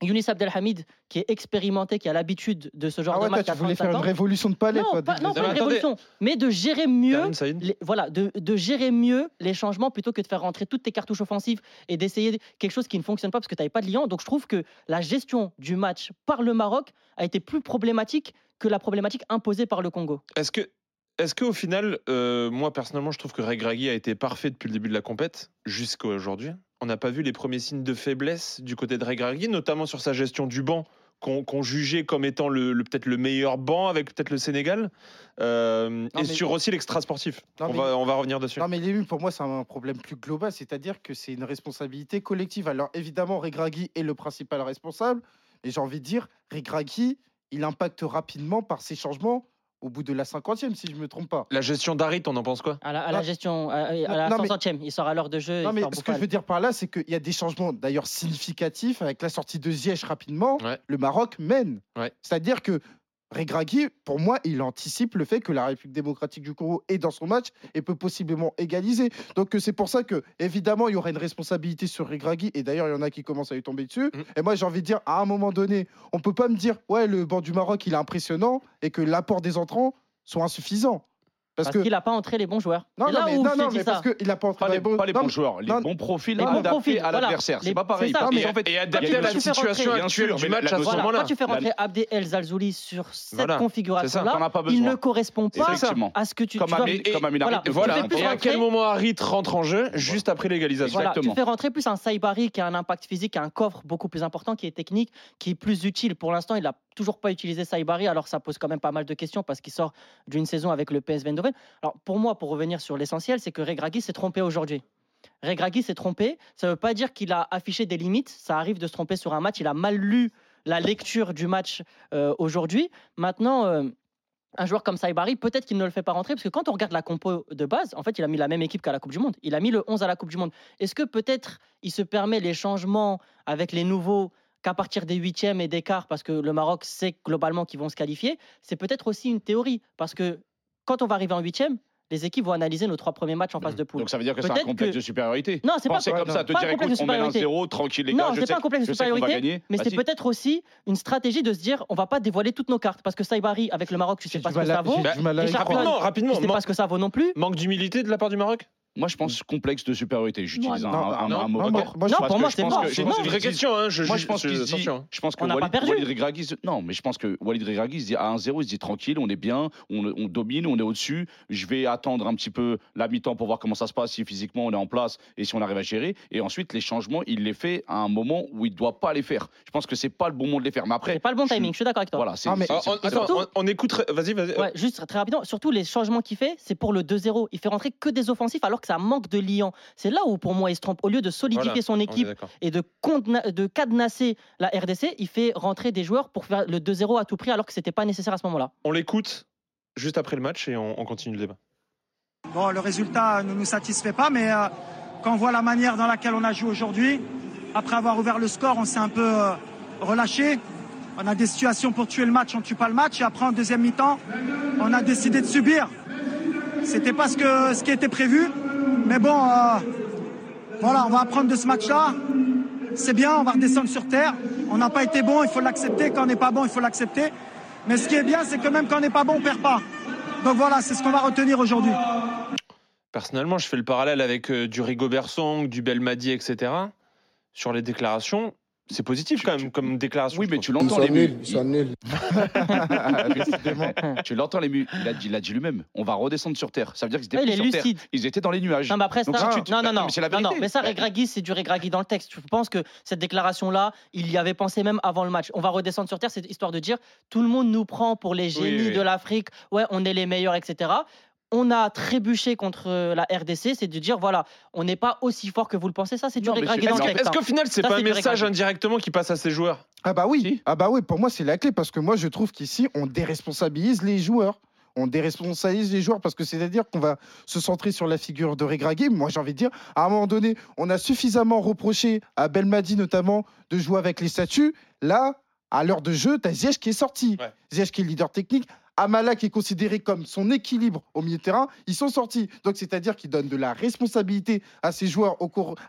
[SPEAKER 3] Younis Abdelhamid, qui est expérimenté, qui a l'habitude de ce genre
[SPEAKER 2] Ah ouais,
[SPEAKER 3] de
[SPEAKER 2] toi,
[SPEAKER 3] match
[SPEAKER 2] tu
[SPEAKER 3] à
[SPEAKER 2] voulais
[SPEAKER 3] 35
[SPEAKER 2] faire une révolution de palais,
[SPEAKER 3] Non,
[SPEAKER 2] toi.
[SPEAKER 3] pas, non, pas une révolution, mais de gérer mieux les- voilà, de, de gérer mieux les changements plutôt que de faire rentrer toutes tes cartouches offensives et d'essayer quelque chose qui ne fonctionne pas parce que tu n'avais pas de liant. Donc je trouve que la gestion du match par le Maroc a été plus problématique que la problématique imposée par le Congo.
[SPEAKER 1] Est-ce que, est-ce qu'au final, euh, moi personnellement, je trouve que Regragui a été parfait depuis le début de la compète jusqu'à aujourd'hui. On n'a pas vu les premiers signes de faiblesse du côté de Regragui, notamment sur sa gestion du banc qu'on jugeait comme étant le, le- peut-être le meilleur banc avec peut-être le Sénégal, Euh,
[SPEAKER 2] Non,
[SPEAKER 1] et
[SPEAKER 2] mais-
[SPEAKER 1] sur aussi l'extra sportif.
[SPEAKER 2] Non,
[SPEAKER 1] On,
[SPEAKER 2] mais-
[SPEAKER 1] va, on va revenir dessus.
[SPEAKER 2] Non, mais l'ému, pour moi, c'est un problème plus global, c'est-à-dire que c'est une responsabilité collective. Alors, évidemment, Regragui est le principal responsable, mais j'ai envie de dire, Regragui, il impacte rapidement par ses changements au bout de la cinquantième, si je ne me trompe pas.
[SPEAKER 1] La gestion d'Arit, on en pense quoi?
[SPEAKER 3] À la, à la
[SPEAKER 2] Non.
[SPEAKER 3] gestion, à, à la
[SPEAKER 2] non, mais-
[SPEAKER 3] 160e, il sort à l'heure de jeu.
[SPEAKER 2] Non, mais
[SPEAKER 3] sort
[SPEAKER 2] ce que je veux dire par là, c'est qu'il y a des changements d'ailleurs significatifs avec la sortie de Ziyech rapidement.
[SPEAKER 1] Ouais.
[SPEAKER 2] Le Maroc mène.
[SPEAKER 1] Ouais.
[SPEAKER 2] C'est-à-dire que Regragui, pour moi, il anticipe le fait que la République démocratique du Congo est dans son match et peut possiblement égaliser. Donc euh, c'est pour ça que, évidemment, il y aura une responsabilité sur Regragui. Et d'ailleurs, il y en a qui commencent à lui tomber dessus.
[SPEAKER 1] Mm.
[SPEAKER 2] Et moi, j'ai envie de dire, à un moment donné, on peut pas me dire, ouais, le banc du Maroc, il est impressionnant et que l'apport des entrants soit insuffisant. Parce,
[SPEAKER 3] qu'il n'a pas entré les bons joueurs.
[SPEAKER 2] non,
[SPEAKER 3] C'est
[SPEAKER 2] non,
[SPEAKER 3] là
[SPEAKER 2] mais,
[SPEAKER 3] où
[SPEAKER 2] non, non, mais
[SPEAKER 3] ça.
[SPEAKER 2] parce qu'il a pas entré
[SPEAKER 4] Pas les,
[SPEAKER 2] bons-
[SPEAKER 4] pas les
[SPEAKER 2] non,
[SPEAKER 4] bons joueurs, les
[SPEAKER 2] non,
[SPEAKER 4] bons profils
[SPEAKER 3] les bons
[SPEAKER 4] adaptés
[SPEAKER 3] profils,
[SPEAKER 4] à l'adversaire. C'est pas pareil.
[SPEAKER 3] ça,
[SPEAKER 4] fait,
[SPEAKER 1] Et
[SPEAKER 4] a
[SPEAKER 1] adapté à la situation actuelle
[SPEAKER 4] Bien
[SPEAKER 1] du
[SPEAKER 4] sûr,
[SPEAKER 1] match
[SPEAKER 4] mais
[SPEAKER 1] à ce moment-là.
[SPEAKER 3] quand tu fais
[SPEAKER 4] La-
[SPEAKER 3] rentrer Abdel El Zalzouli sur cette configuration-là,
[SPEAKER 4] pas
[SPEAKER 3] il ne correspond pas
[SPEAKER 4] Effectivement.
[SPEAKER 3] à ce que tu, voilà,
[SPEAKER 1] Et à quel moment Harit rentre en jeu Juste après l'égalisation.
[SPEAKER 3] Tu fais rentrer plus un Saibari qui a un impact physique, qui a un coffre beaucoup plus important, qui est technique, qui est plus utile. Pour l'instant, il n'a toujours pas utilisé Saibari, alors ça pose quand même pas mal de questions parce qu'il sort d'une saison avec le PSV Alors pour moi, pour revenir sur l'essentiel, c'est que Regragui s'est trompé aujourd'hui. Regragui s'est trompé, ça ne veut pas dire qu'il a affiché des limites, ça arrive de se tromper sur un match, il a mal lu la lecture du match euh, aujourd'hui. Maintenant, euh, un joueur comme Saibari, peut-être qu'il ne le fait pas rentrer, parce que quand on regarde la compo de base, en fait, il a mis la même équipe qu'à la Coupe du Monde. Il a mis le 11 à la Coupe du Monde. Est-ce que peut-être il se permet les changements avec les nouveaux qu'à partir des huitièmes et des quarts, parce que le Maroc sait globalement qu'ils vont se qualifier? C'est peut-être aussi une théorie, parce que quand on va arriver en huitième, les équipes vont analyser nos trois premiers matchs en phase de poule.
[SPEAKER 4] Donc ça veut dire que c'est un complexe
[SPEAKER 3] que-
[SPEAKER 4] de supériorité.
[SPEAKER 3] Non, c'est pas,
[SPEAKER 4] comme
[SPEAKER 2] non,
[SPEAKER 4] ça, te
[SPEAKER 3] pas un
[SPEAKER 4] dire
[SPEAKER 3] complexe
[SPEAKER 4] écoute,
[SPEAKER 3] de
[SPEAKER 4] on mène un
[SPEAKER 3] supériorité.
[SPEAKER 4] 0 tranquille les
[SPEAKER 3] Non,
[SPEAKER 4] gars, je
[SPEAKER 3] c'est
[SPEAKER 4] sais
[SPEAKER 3] pas un complexe
[SPEAKER 4] je
[SPEAKER 3] de
[SPEAKER 4] sais qu'on va
[SPEAKER 3] supériorité,
[SPEAKER 4] gagner.
[SPEAKER 3] mais
[SPEAKER 4] Bah
[SPEAKER 3] c'est
[SPEAKER 4] si.
[SPEAKER 3] peut-être aussi une stratégie de se dire on va pas dévoiler toutes nos cartes, parce que Saibari, avec le Maroc, tu sais pas ce que ça vaut.
[SPEAKER 1] Rapidement, rapidement.
[SPEAKER 3] Tu sais pas ce que ça vaut non plus.
[SPEAKER 1] Manque d'humilité de la part du Maroc?
[SPEAKER 4] Moi, je pense complexe de supériorité. J'utilise un, un- un
[SPEAKER 2] non,
[SPEAKER 4] mot.
[SPEAKER 2] moi,
[SPEAKER 3] Non, pour moi, c'est mort. C'est
[SPEAKER 1] une vraie question. Hein, je
[SPEAKER 4] Moi, je pense qu'il dit, je pense que
[SPEAKER 3] On n'a pas
[SPEAKER 4] Walid,
[SPEAKER 3] perdu.
[SPEAKER 4] Walid Regragui, non, mais je pense que Walid Regragui se dit à 1-0, il se dit tranquille, on est bien, on, on domine, on est au-dessus. Je vais attendre un petit peu la mi-temps pour voir comment ça se passe, si physiquement on est en place et si on arrive à gérer. Et ensuite, les changements, il les fait à un moment où il ne doit pas les faire. Je pense que c'est pas le bon moment de les faire. Mais après,
[SPEAKER 3] C'est pas le bon timing, je suis d'accord avec toi.
[SPEAKER 4] Voilà, c'est.
[SPEAKER 2] Ah,
[SPEAKER 1] on- écoute. Vas-y, vas-y.
[SPEAKER 3] Juste très rapidement, surtout les changements qu'il fait, c'est pour le 2-0. Il fait rentrer que des offensifs alors que ça manque de liant. C'est là où pour moi il se trompe. Au lieu de solidifier
[SPEAKER 1] Voilà,
[SPEAKER 3] son équipe et de, de cadenasser la RDC, il fait rentrer des joueurs pour faire le 2-0 à tout prix alors que c'était pas nécessaire à ce moment-là.
[SPEAKER 1] On l'écoute juste après le match et on, on continue le débat.
[SPEAKER 8] Bon, le résultat ne nous satisfait pas, mais euh, quand on voit la manière dans laquelle on a joué aujourd'hui, après avoir ouvert le score, on s'est un peu euh, relâché. On a des situations pour tuer le match, on tue pas le match. Et après, en deuxième mi-temps, on a décidé de subir. C'était pas ce, que, ce qui était prévu. Mais bon, euh, voilà, on va apprendre de ce match-là. C'est bien, on va redescendre sur terre. On n'a pas été bon, il faut l'accepter. Quand on n'est pas bon, il faut l'accepter. Mais ce qui est bien, c'est que même quand on n'est pas bon, on perd pas. Donc voilà, c'est ce qu'on va retenir aujourd'hui.
[SPEAKER 1] Personnellement, je fais le parallèle avec euh, du Rigobert Song, du Belmadi, etc. Sur les déclarations, c'est positif quand même comme déclaration.
[SPEAKER 4] Oui, mais tu
[SPEAKER 9] Ils
[SPEAKER 4] l'entends
[SPEAKER 9] sont
[SPEAKER 4] les
[SPEAKER 9] nuls,
[SPEAKER 4] mues.
[SPEAKER 9] ils sont nuls. (laughs)
[SPEAKER 4] tu l'entends les mues. Il a dit, lui-même. On va redescendre sur terre. Ça veut dire qu'ils étaient
[SPEAKER 3] Ouais, il
[SPEAKER 4] plus
[SPEAKER 3] est
[SPEAKER 4] sur terre. Ils étaient dans les nuages.
[SPEAKER 3] Non, mais après, ça,
[SPEAKER 4] si tu-
[SPEAKER 3] non, non, non,
[SPEAKER 4] mais c'est la
[SPEAKER 3] non, non, mais ça. Regragui, c'est du Regragui dans le texte. Je pense que cette déclaration-là, il y avait pensé même avant le match. On va redescendre sur terre, c'est histoire de dire tout le monde nous prend pour les génies
[SPEAKER 1] oui.
[SPEAKER 3] de l'Afrique. Ouais, on est les meilleurs, etc. On a trébuché contre euh, la RDC, c'est de dire voilà, on n'est pas aussi fort que vous le pensez. Ça, c'est du dans texte.
[SPEAKER 1] Est-ce
[SPEAKER 3] hein.
[SPEAKER 1] qu'au final, c'est pas un message indirectement qui passe à ces joueurs?
[SPEAKER 2] Ah bah oui,
[SPEAKER 4] Si.
[SPEAKER 2] ah bah oui, pour moi c'est la clé parce que moi je trouve qu'ici on déresponsabilise les joueurs. On déresponsabilise les joueurs parce que c'est-à-dire qu'on va se centrer sur la figure de Regragui. Moi j'ai envie de dire, à un moment donné, on a suffisamment reproché à Belmadi notamment de jouer avec les statuts. Là, à l'heure de jeu, t'as Ziyech qui est sorti.
[SPEAKER 1] Ouais.
[SPEAKER 2] Ziyech qui est leader technique. Amala qui est considéré comme son équilibre au milieu de terrain, ils sont sortis. Donc c'est-à-dire qu'ils donnent de la responsabilité à ces joueurs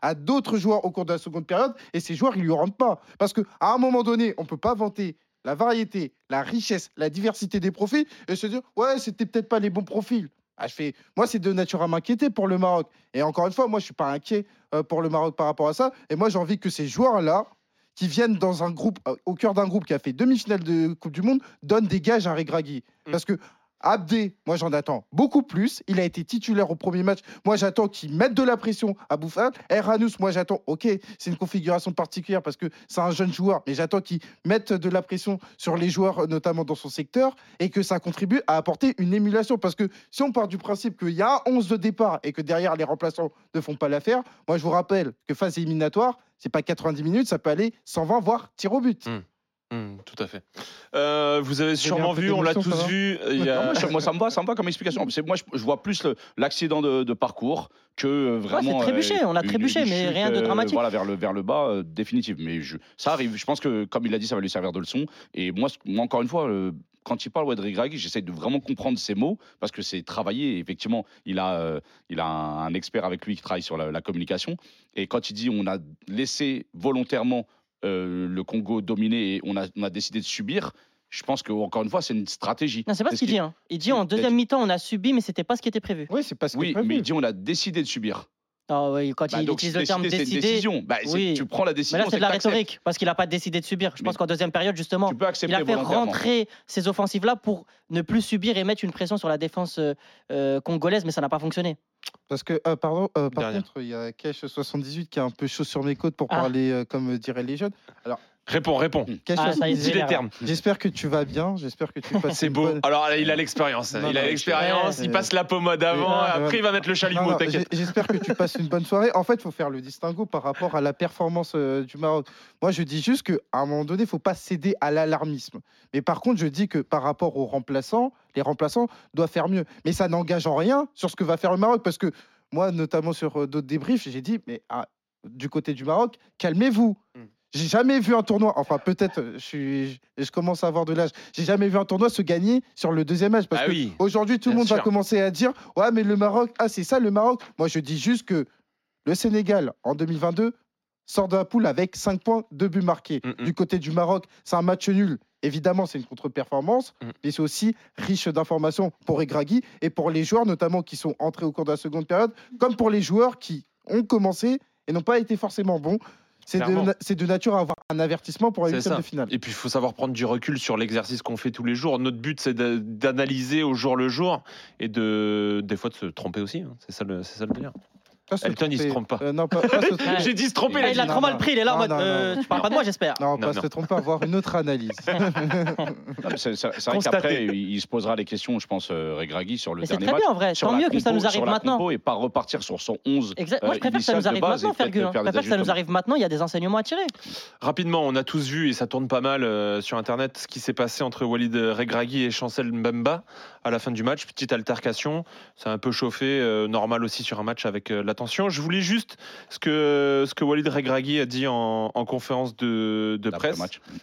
[SPEAKER 2] à d'autres joueurs au cours de la seconde période, et ces joueurs ils lui rendent pas. Parce que à un moment donné, on peut pas vanter la variété, la richesse, la diversité des profils et se dire ouais c'était peut-être pas les bons profils. Ah, je fais, moi, c'est de nature à m'inquiéter pour le Maroc. Et encore une fois, moi, je suis pas inquiet euh, pour le Maroc par rapport à ça. Et moi, j'ai envie que ces joueurs-là, qui viennent dans un groupe, euh, au cœur d'un groupe qui a fait demi-finale de Coupe du Monde, donnent des gages à Regragui.
[SPEAKER 1] Mm.
[SPEAKER 2] Parce que Abdé, moi j'en attends beaucoup plus. Il a été titulaire au premier match. Moi j'attends qu'il mette de la pression à Bouffal. Erranus, moi j'attends, ok, c'est une configuration particulière parce que c'est un jeune joueur, mais j'attends qu'il mette de la pression sur les joueurs, notamment dans son secteur, et que ça contribue à apporter une émulation. Parce que si on part du principe qu'il y a un 11 de départ et que derrière les remplaçants ne font pas l'affaire, moi je vous rappelle que phase éliminatoire, c'est pas 90 minutes, ça peut aller 120 voire tir au but.
[SPEAKER 1] Mm. Hmm, tout à fait. Euh, vous avez sûrement vu, on l'a tous vu. Il y a-
[SPEAKER 4] Non, (laughs) moi, ça me va, ça me va comme explication. C'est- Moi, je, je vois plus l'accident de, de parcours que euh, vraiment.
[SPEAKER 3] trébuché, on a trébuché,
[SPEAKER 4] une
[SPEAKER 3] mais
[SPEAKER 4] chute,
[SPEAKER 3] rien de
[SPEAKER 4] euh,
[SPEAKER 3] dramatique.
[SPEAKER 4] voilà, vers le, vers le bas, euh, définitive. Mais je, ça arrive. Je pense que, comme il a dit, ça va lui servir de leçon. Et moi, encore une fois. euh, quand il parle Wedri Greg, j'essaie de vraiment comprendre ses mots parce que c'est travaillé. Effectivement, il a, euh, il a un, un expert avec lui qui travaille sur la, la communication. Et quand il dit on a laissé volontairement euh, le Congo dominer et on a, on a décidé de subir, je pense que encore une fois, c'est une stratégie.
[SPEAKER 3] Non, c'est pas ce qu'il
[SPEAKER 4] qu'il-
[SPEAKER 3] dit. hein. Il dit en deuxième mi-temps, on a subi, mais c'était pas ce qui était prévu.
[SPEAKER 2] Oui, c'est pas ce
[SPEAKER 4] Oui,
[SPEAKER 2] prévu.
[SPEAKER 4] mais il dit on a décidé de subir.
[SPEAKER 3] Ah oui, quand
[SPEAKER 4] Bah,
[SPEAKER 3] il
[SPEAKER 4] donc,
[SPEAKER 3] utilise le terme
[SPEAKER 4] décider, c'est une
[SPEAKER 3] décider.
[SPEAKER 4] décision. Bah,
[SPEAKER 3] oui.
[SPEAKER 4] Tu prends la
[SPEAKER 3] Mais
[SPEAKER 4] décision.
[SPEAKER 3] là, c'est de la rhétorique, parce qu'il n'a pas décidé de subir. Je
[SPEAKER 4] Mais-
[SPEAKER 3] pense qu'en deuxième période, justement,
[SPEAKER 4] Tu peux accepter
[SPEAKER 3] il a fait rentrer ces offensives-là pour ne plus subir et mettre une pression sur la défense euh, euh, congolaise, mais ça n'a pas fonctionné.
[SPEAKER 2] Parce que, euh, pardon, euh, par contre, il y a Cash78 qui est un peu chaud sur mes côtes pour
[SPEAKER 3] Ah.
[SPEAKER 2] parler euh, comme euh, diraient les jeunes.
[SPEAKER 1] Réponds, réponds.
[SPEAKER 3] Ah, ça y est,
[SPEAKER 1] Dis les termes.
[SPEAKER 2] J'espère que tu vas bien. J'espère que tu passes
[SPEAKER 1] C'est
[SPEAKER 2] une
[SPEAKER 1] beau.
[SPEAKER 2] bonne-
[SPEAKER 1] Alors là, il a l'expérience.
[SPEAKER 2] Non,
[SPEAKER 1] Il
[SPEAKER 2] non,
[SPEAKER 1] a l'expérience.
[SPEAKER 2] ouais,
[SPEAKER 1] Il passe la pommade avant. Après, il va mettre le
[SPEAKER 2] Non,
[SPEAKER 1] chalumeau.
[SPEAKER 2] non,
[SPEAKER 1] T'inquiète.
[SPEAKER 2] j'ai- J'espère que tu passes une bonne soirée. En fait, il faut faire le distinguo par rapport à la performance euh, du Maroc. Moi, je dis juste qu'à un moment donné, il ne faut pas céder à l'alarmisme. Mais par contre, je dis que par rapport aux remplaçants, les remplaçants doivent faire mieux. Mais ça n'engage en rien sur ce que va faire le Maroc. Parce que moi, notamment sur euh, d'autres débriefs, j'ai dit, mais ah, du côté du Maroc, calmez-vous.
[SPEAKER 1] Mm.
[SPEAKER 2] J'ai jamais vu un tournoi, enfin peut-être, euh, je, suis, je- je commence à avoir de l'âge, j'ai jamais vu un tournoi se gagner sur le deuxième match. Parce
[SPEAKER 1] Ah
[SPEAKER 2] que
[SPEAKER 1] oui,
[SPEAKER 2] aujourd'hui, tout le monde va commencer à dire Ouais, mais le Maroc, ah, c'est ça le Maroc. Moi, je dis juste que le Sénégal, en 2022, sort de la poule avec 5 points, 2 buts marqués.
[SPEAKER 1] Mm, mm.
[SPEAKER 2] Du côté du Maroc, c'est un match nul. Évidemment, c'est une contre-performance,
[SPEAKER 1] Mm.
[SPEAKER 2] mais c'est aussi riche d'informations pour Egragui et pour les joueurs, notamment qui sont entrés au cours de la seconde période, comme pour les joueurs qui ont commencé et n'ont pas été forcément bons. C'est de, nature à avoir un avertissement pour la de finale.
[SPEAKER 1] Et puis, il faut savoir prendre du recul sur l'exercice qu'on fait tous les jours. Notre but, c'est d'analyser au jour le jour et de, des fois, de se tromper aussi. hein. C'est ça, le- c'est ça le délire.
[SPEAKER 2] Pas se
[SPEAKER 1] Elton, il se
[SPEAKER 2] tromper.
[SPEAKER 1] trompe pas.
[SPEAKER 2] Euh, non, pas, pas se (laughs) tromper.
[SPEAKER 3] Ouais.
[SPEAKER 1] J'ai dit se tromper,
[SPEAKER 3] Ah,
[SPEAKER 1] là.
[SPEAKER 3] il a
[SPEAKER 2] non,
[SPEAKER 3] trop mal
[SPEAKER 2] non.
[SPEAKER 3] pris, il est là en
[SPEAKER 2] Non,
[SPEAKER 3] mode
[SPEAKER 2] non,
[SPEAKER 3] euh. Tu parles pas de moi, j'espère.
[SPEAKER 2] Non, pas
[SPEAKER 1] non.
[SPEAKER 2] se tromper, avoir une autre analyse. (laughs)
[SPEAKER 4] Non, mais C'est c'est- c'est vrai
[SPEAKER 1] Constaté.
[SPEAKER 4] qu'après, il, il se posera les questions, je pense, euh, Regragui, sur le
[SPEAKER 3] Mais c'est
[SPEAKER 4] dernier
[SPEAKER 3] très
[SPEAKER 4] match.
[SPEAKER 3] bien en vrai.
[SPEAKER 4] sur
[SPEAKER 3] Tant
[SPEAKER 4] la
[SPEAKER 3] mieux que ça
[SPEAKER 4] compo-
[SPEAKER 3] nous arrive
[SPEAKER 4] sur la
[SPEAKER 3] maintenant.
[SPEAKER 4] compo et pas repartir sur son 11.
[SPEAKER 3] Exact.
[SPEAKER 4] euh,
[SPEAKER 3] Moi, je préfère que ça
[SPEAKER 4] initial
[SPEAKER 3] nous
[SPEAKER 4] de
[SPEAKER 3] arrive
[SPEAKER 4] base
[SPEAKER 3] maintenant,
[SPEAKER 4] et peut-être
[SPEAKER 3] Fergus. hein.
[SPEAKER 4] faire
[SPEAKER 3] Je
[SPEAKER 4] des
[SPEAKER 3] préfère que ça nous
[SPEAKER 4] ajustements.
[SPEAKER 3] arrive maintenant. Il y a des enseignements à tirer.
[SPEAKER 1] Rapidement, on a tous vu, et ça tourne pas mal euh, sur Internet, ce qui s'est passé entre Walid Regragui et Chancel Mbemba à la fin du match. Petite altercation, ça a un peu chauffé, euh, normal aussi sur un match avec euh, l'attention. Je voulais juste ce que, ce que Walid Regragui a dit en, en conférence de, presse.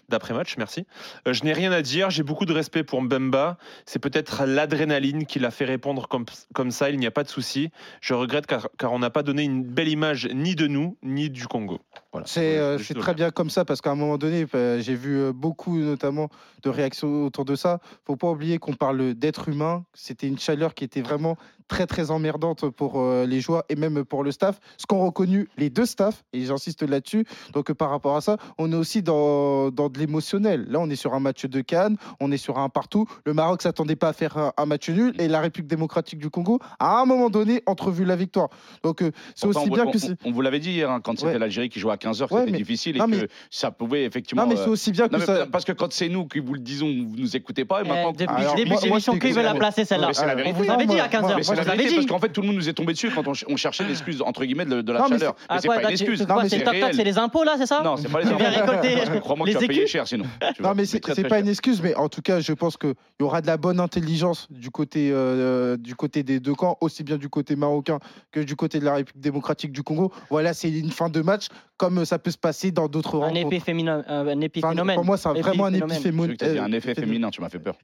[SPEAKER 1] D'après-match, merci. Euh, je n'ai rien à dire, j'ai beaucoup de respect pour Mbemba. C'est peut-être l'adrénaline qui l'a fait répondre comme, comme ça, il n'y a pas de souci. Je regrette car, car on n'a pas donné une belle image ni de nous, ni du Congo. Voilà.
[SPEAKER 2] C'est euh, c'est très bien comme ça parce qu'à un moment donné, euh, j'ai vu euh, beaucoup notamment de réactions autour de ça. Faut pas oublier qu'on parle d'être humain. C'était une chaleur qui était vraiment très très emmerdante pour euh, les joueurs et même pour le staff. Ce qu'ont reconnu les deux staffs et j'insiste là-dessus. Donc par rapport à ça, on est aussi dans, dans de l'émotionnel. Là, on est sur un match de Cannes, on est sur un partout. Le Maroc s'attendait pas à faire un, un match nul et la République démocratique du Congo à un moment donné entrevu la victoire. Donc euh, c'est
[SPEAKER 4] Pourtant,
[SPEAKER 2] aussi
[SPEAKER 4] on,
[SPEAKER 2] bien
[SPEAKER 4] on-
[SPEAKER 2] que c'est
[SPEAKER 4] on vous l'avait dit hier, hein, quand c'était
[SPEAKER 2] Ouais.
[SPEAKER 4] l'Algérie qui jouait à 15h,
[SPEAKER 2] Ouais,
[SPEAKER 4] c'était
[SPEAKER 2] mais-
[SPEAKER 4] difficile et que ça pouvait effectivement.
[SPEAKER 2] non mais
[SPEAKER 4] euh,
[SPEAKER 2] c'est aussi bien que
[SPEAKER 4] non,
[SPEAKER 2] ça.
[SPEAKER 4] Parce que quand c'est nous qui vous le disons, vous nous écoutez pas. Et
[SPEAKER 3] Eh,
[SPEAKER 4] maintenant,
[SPEAKER 3] Depuis le début de l'émission, qui veut la placer celle-là
[SPEAKER 4] c'est la vérité.
[SPEAKER 3] vous
[SPEAKER 2] Non,
[SPEAKER 3] dit à
[SPEAKER 2] moi-
[SPEAKER 3] 15h.
[SPEAKER 2] moi-
[SPEAKER 3] Moi,
[SPEAKER 4] Mais
[SPEAKER 3] je
[SPEAKER 4] c'est la vérité
[SPEAKER 3] dit.
[SPEAKER 4] parce qu'en fait tout le monde nous est tombé dessus quand on, ch- on cherchait des l'excuse entre guillemets de, la chaleur.
[SPEAKER 3] Ah,
[SPEAKER 4] Mais c'est
[SPEAKER 3] quoi,
[SPEAKER 4] pas
[SPEAKER 3] là,
[SPEAKER 4] une excuse.
[SPEAKER 3] c'est toc les impôts là, c'est ça
[SPEAKER 4] Non, c'est pas les impôts.
[SPEAKER 3] récolter
[SPEAKER 4] Crois-moi que
[SPEAKER 3] les
[SPEAKER 4] tu vas cher sinon.
[SPEAKER 2] Non, mais c'est pas une excuse, mais en tout cas, je pense qu'il y aura de la bonne intelligence du côté, euh, du côté des deux camps, aussi bien du côté marocain que du côté de la République démocratique du Congo. Voilà, c'est une fin de match, comme ça peut se passer dans d'autres
[SPEAKER 3] Un
[SPEAKER 2] rencontres.
[SPEAKER 3] féminin, un
[SPEAKER 2] Enfin,
[SPEAKER 3] épiphénomène.
[SPEAKER 2] pour moi, c'est vraiment un
[SPEAKER 3] Épiphénomène.
[SPEAKER 4] Dit un effet féminin, tu m'as fait peur.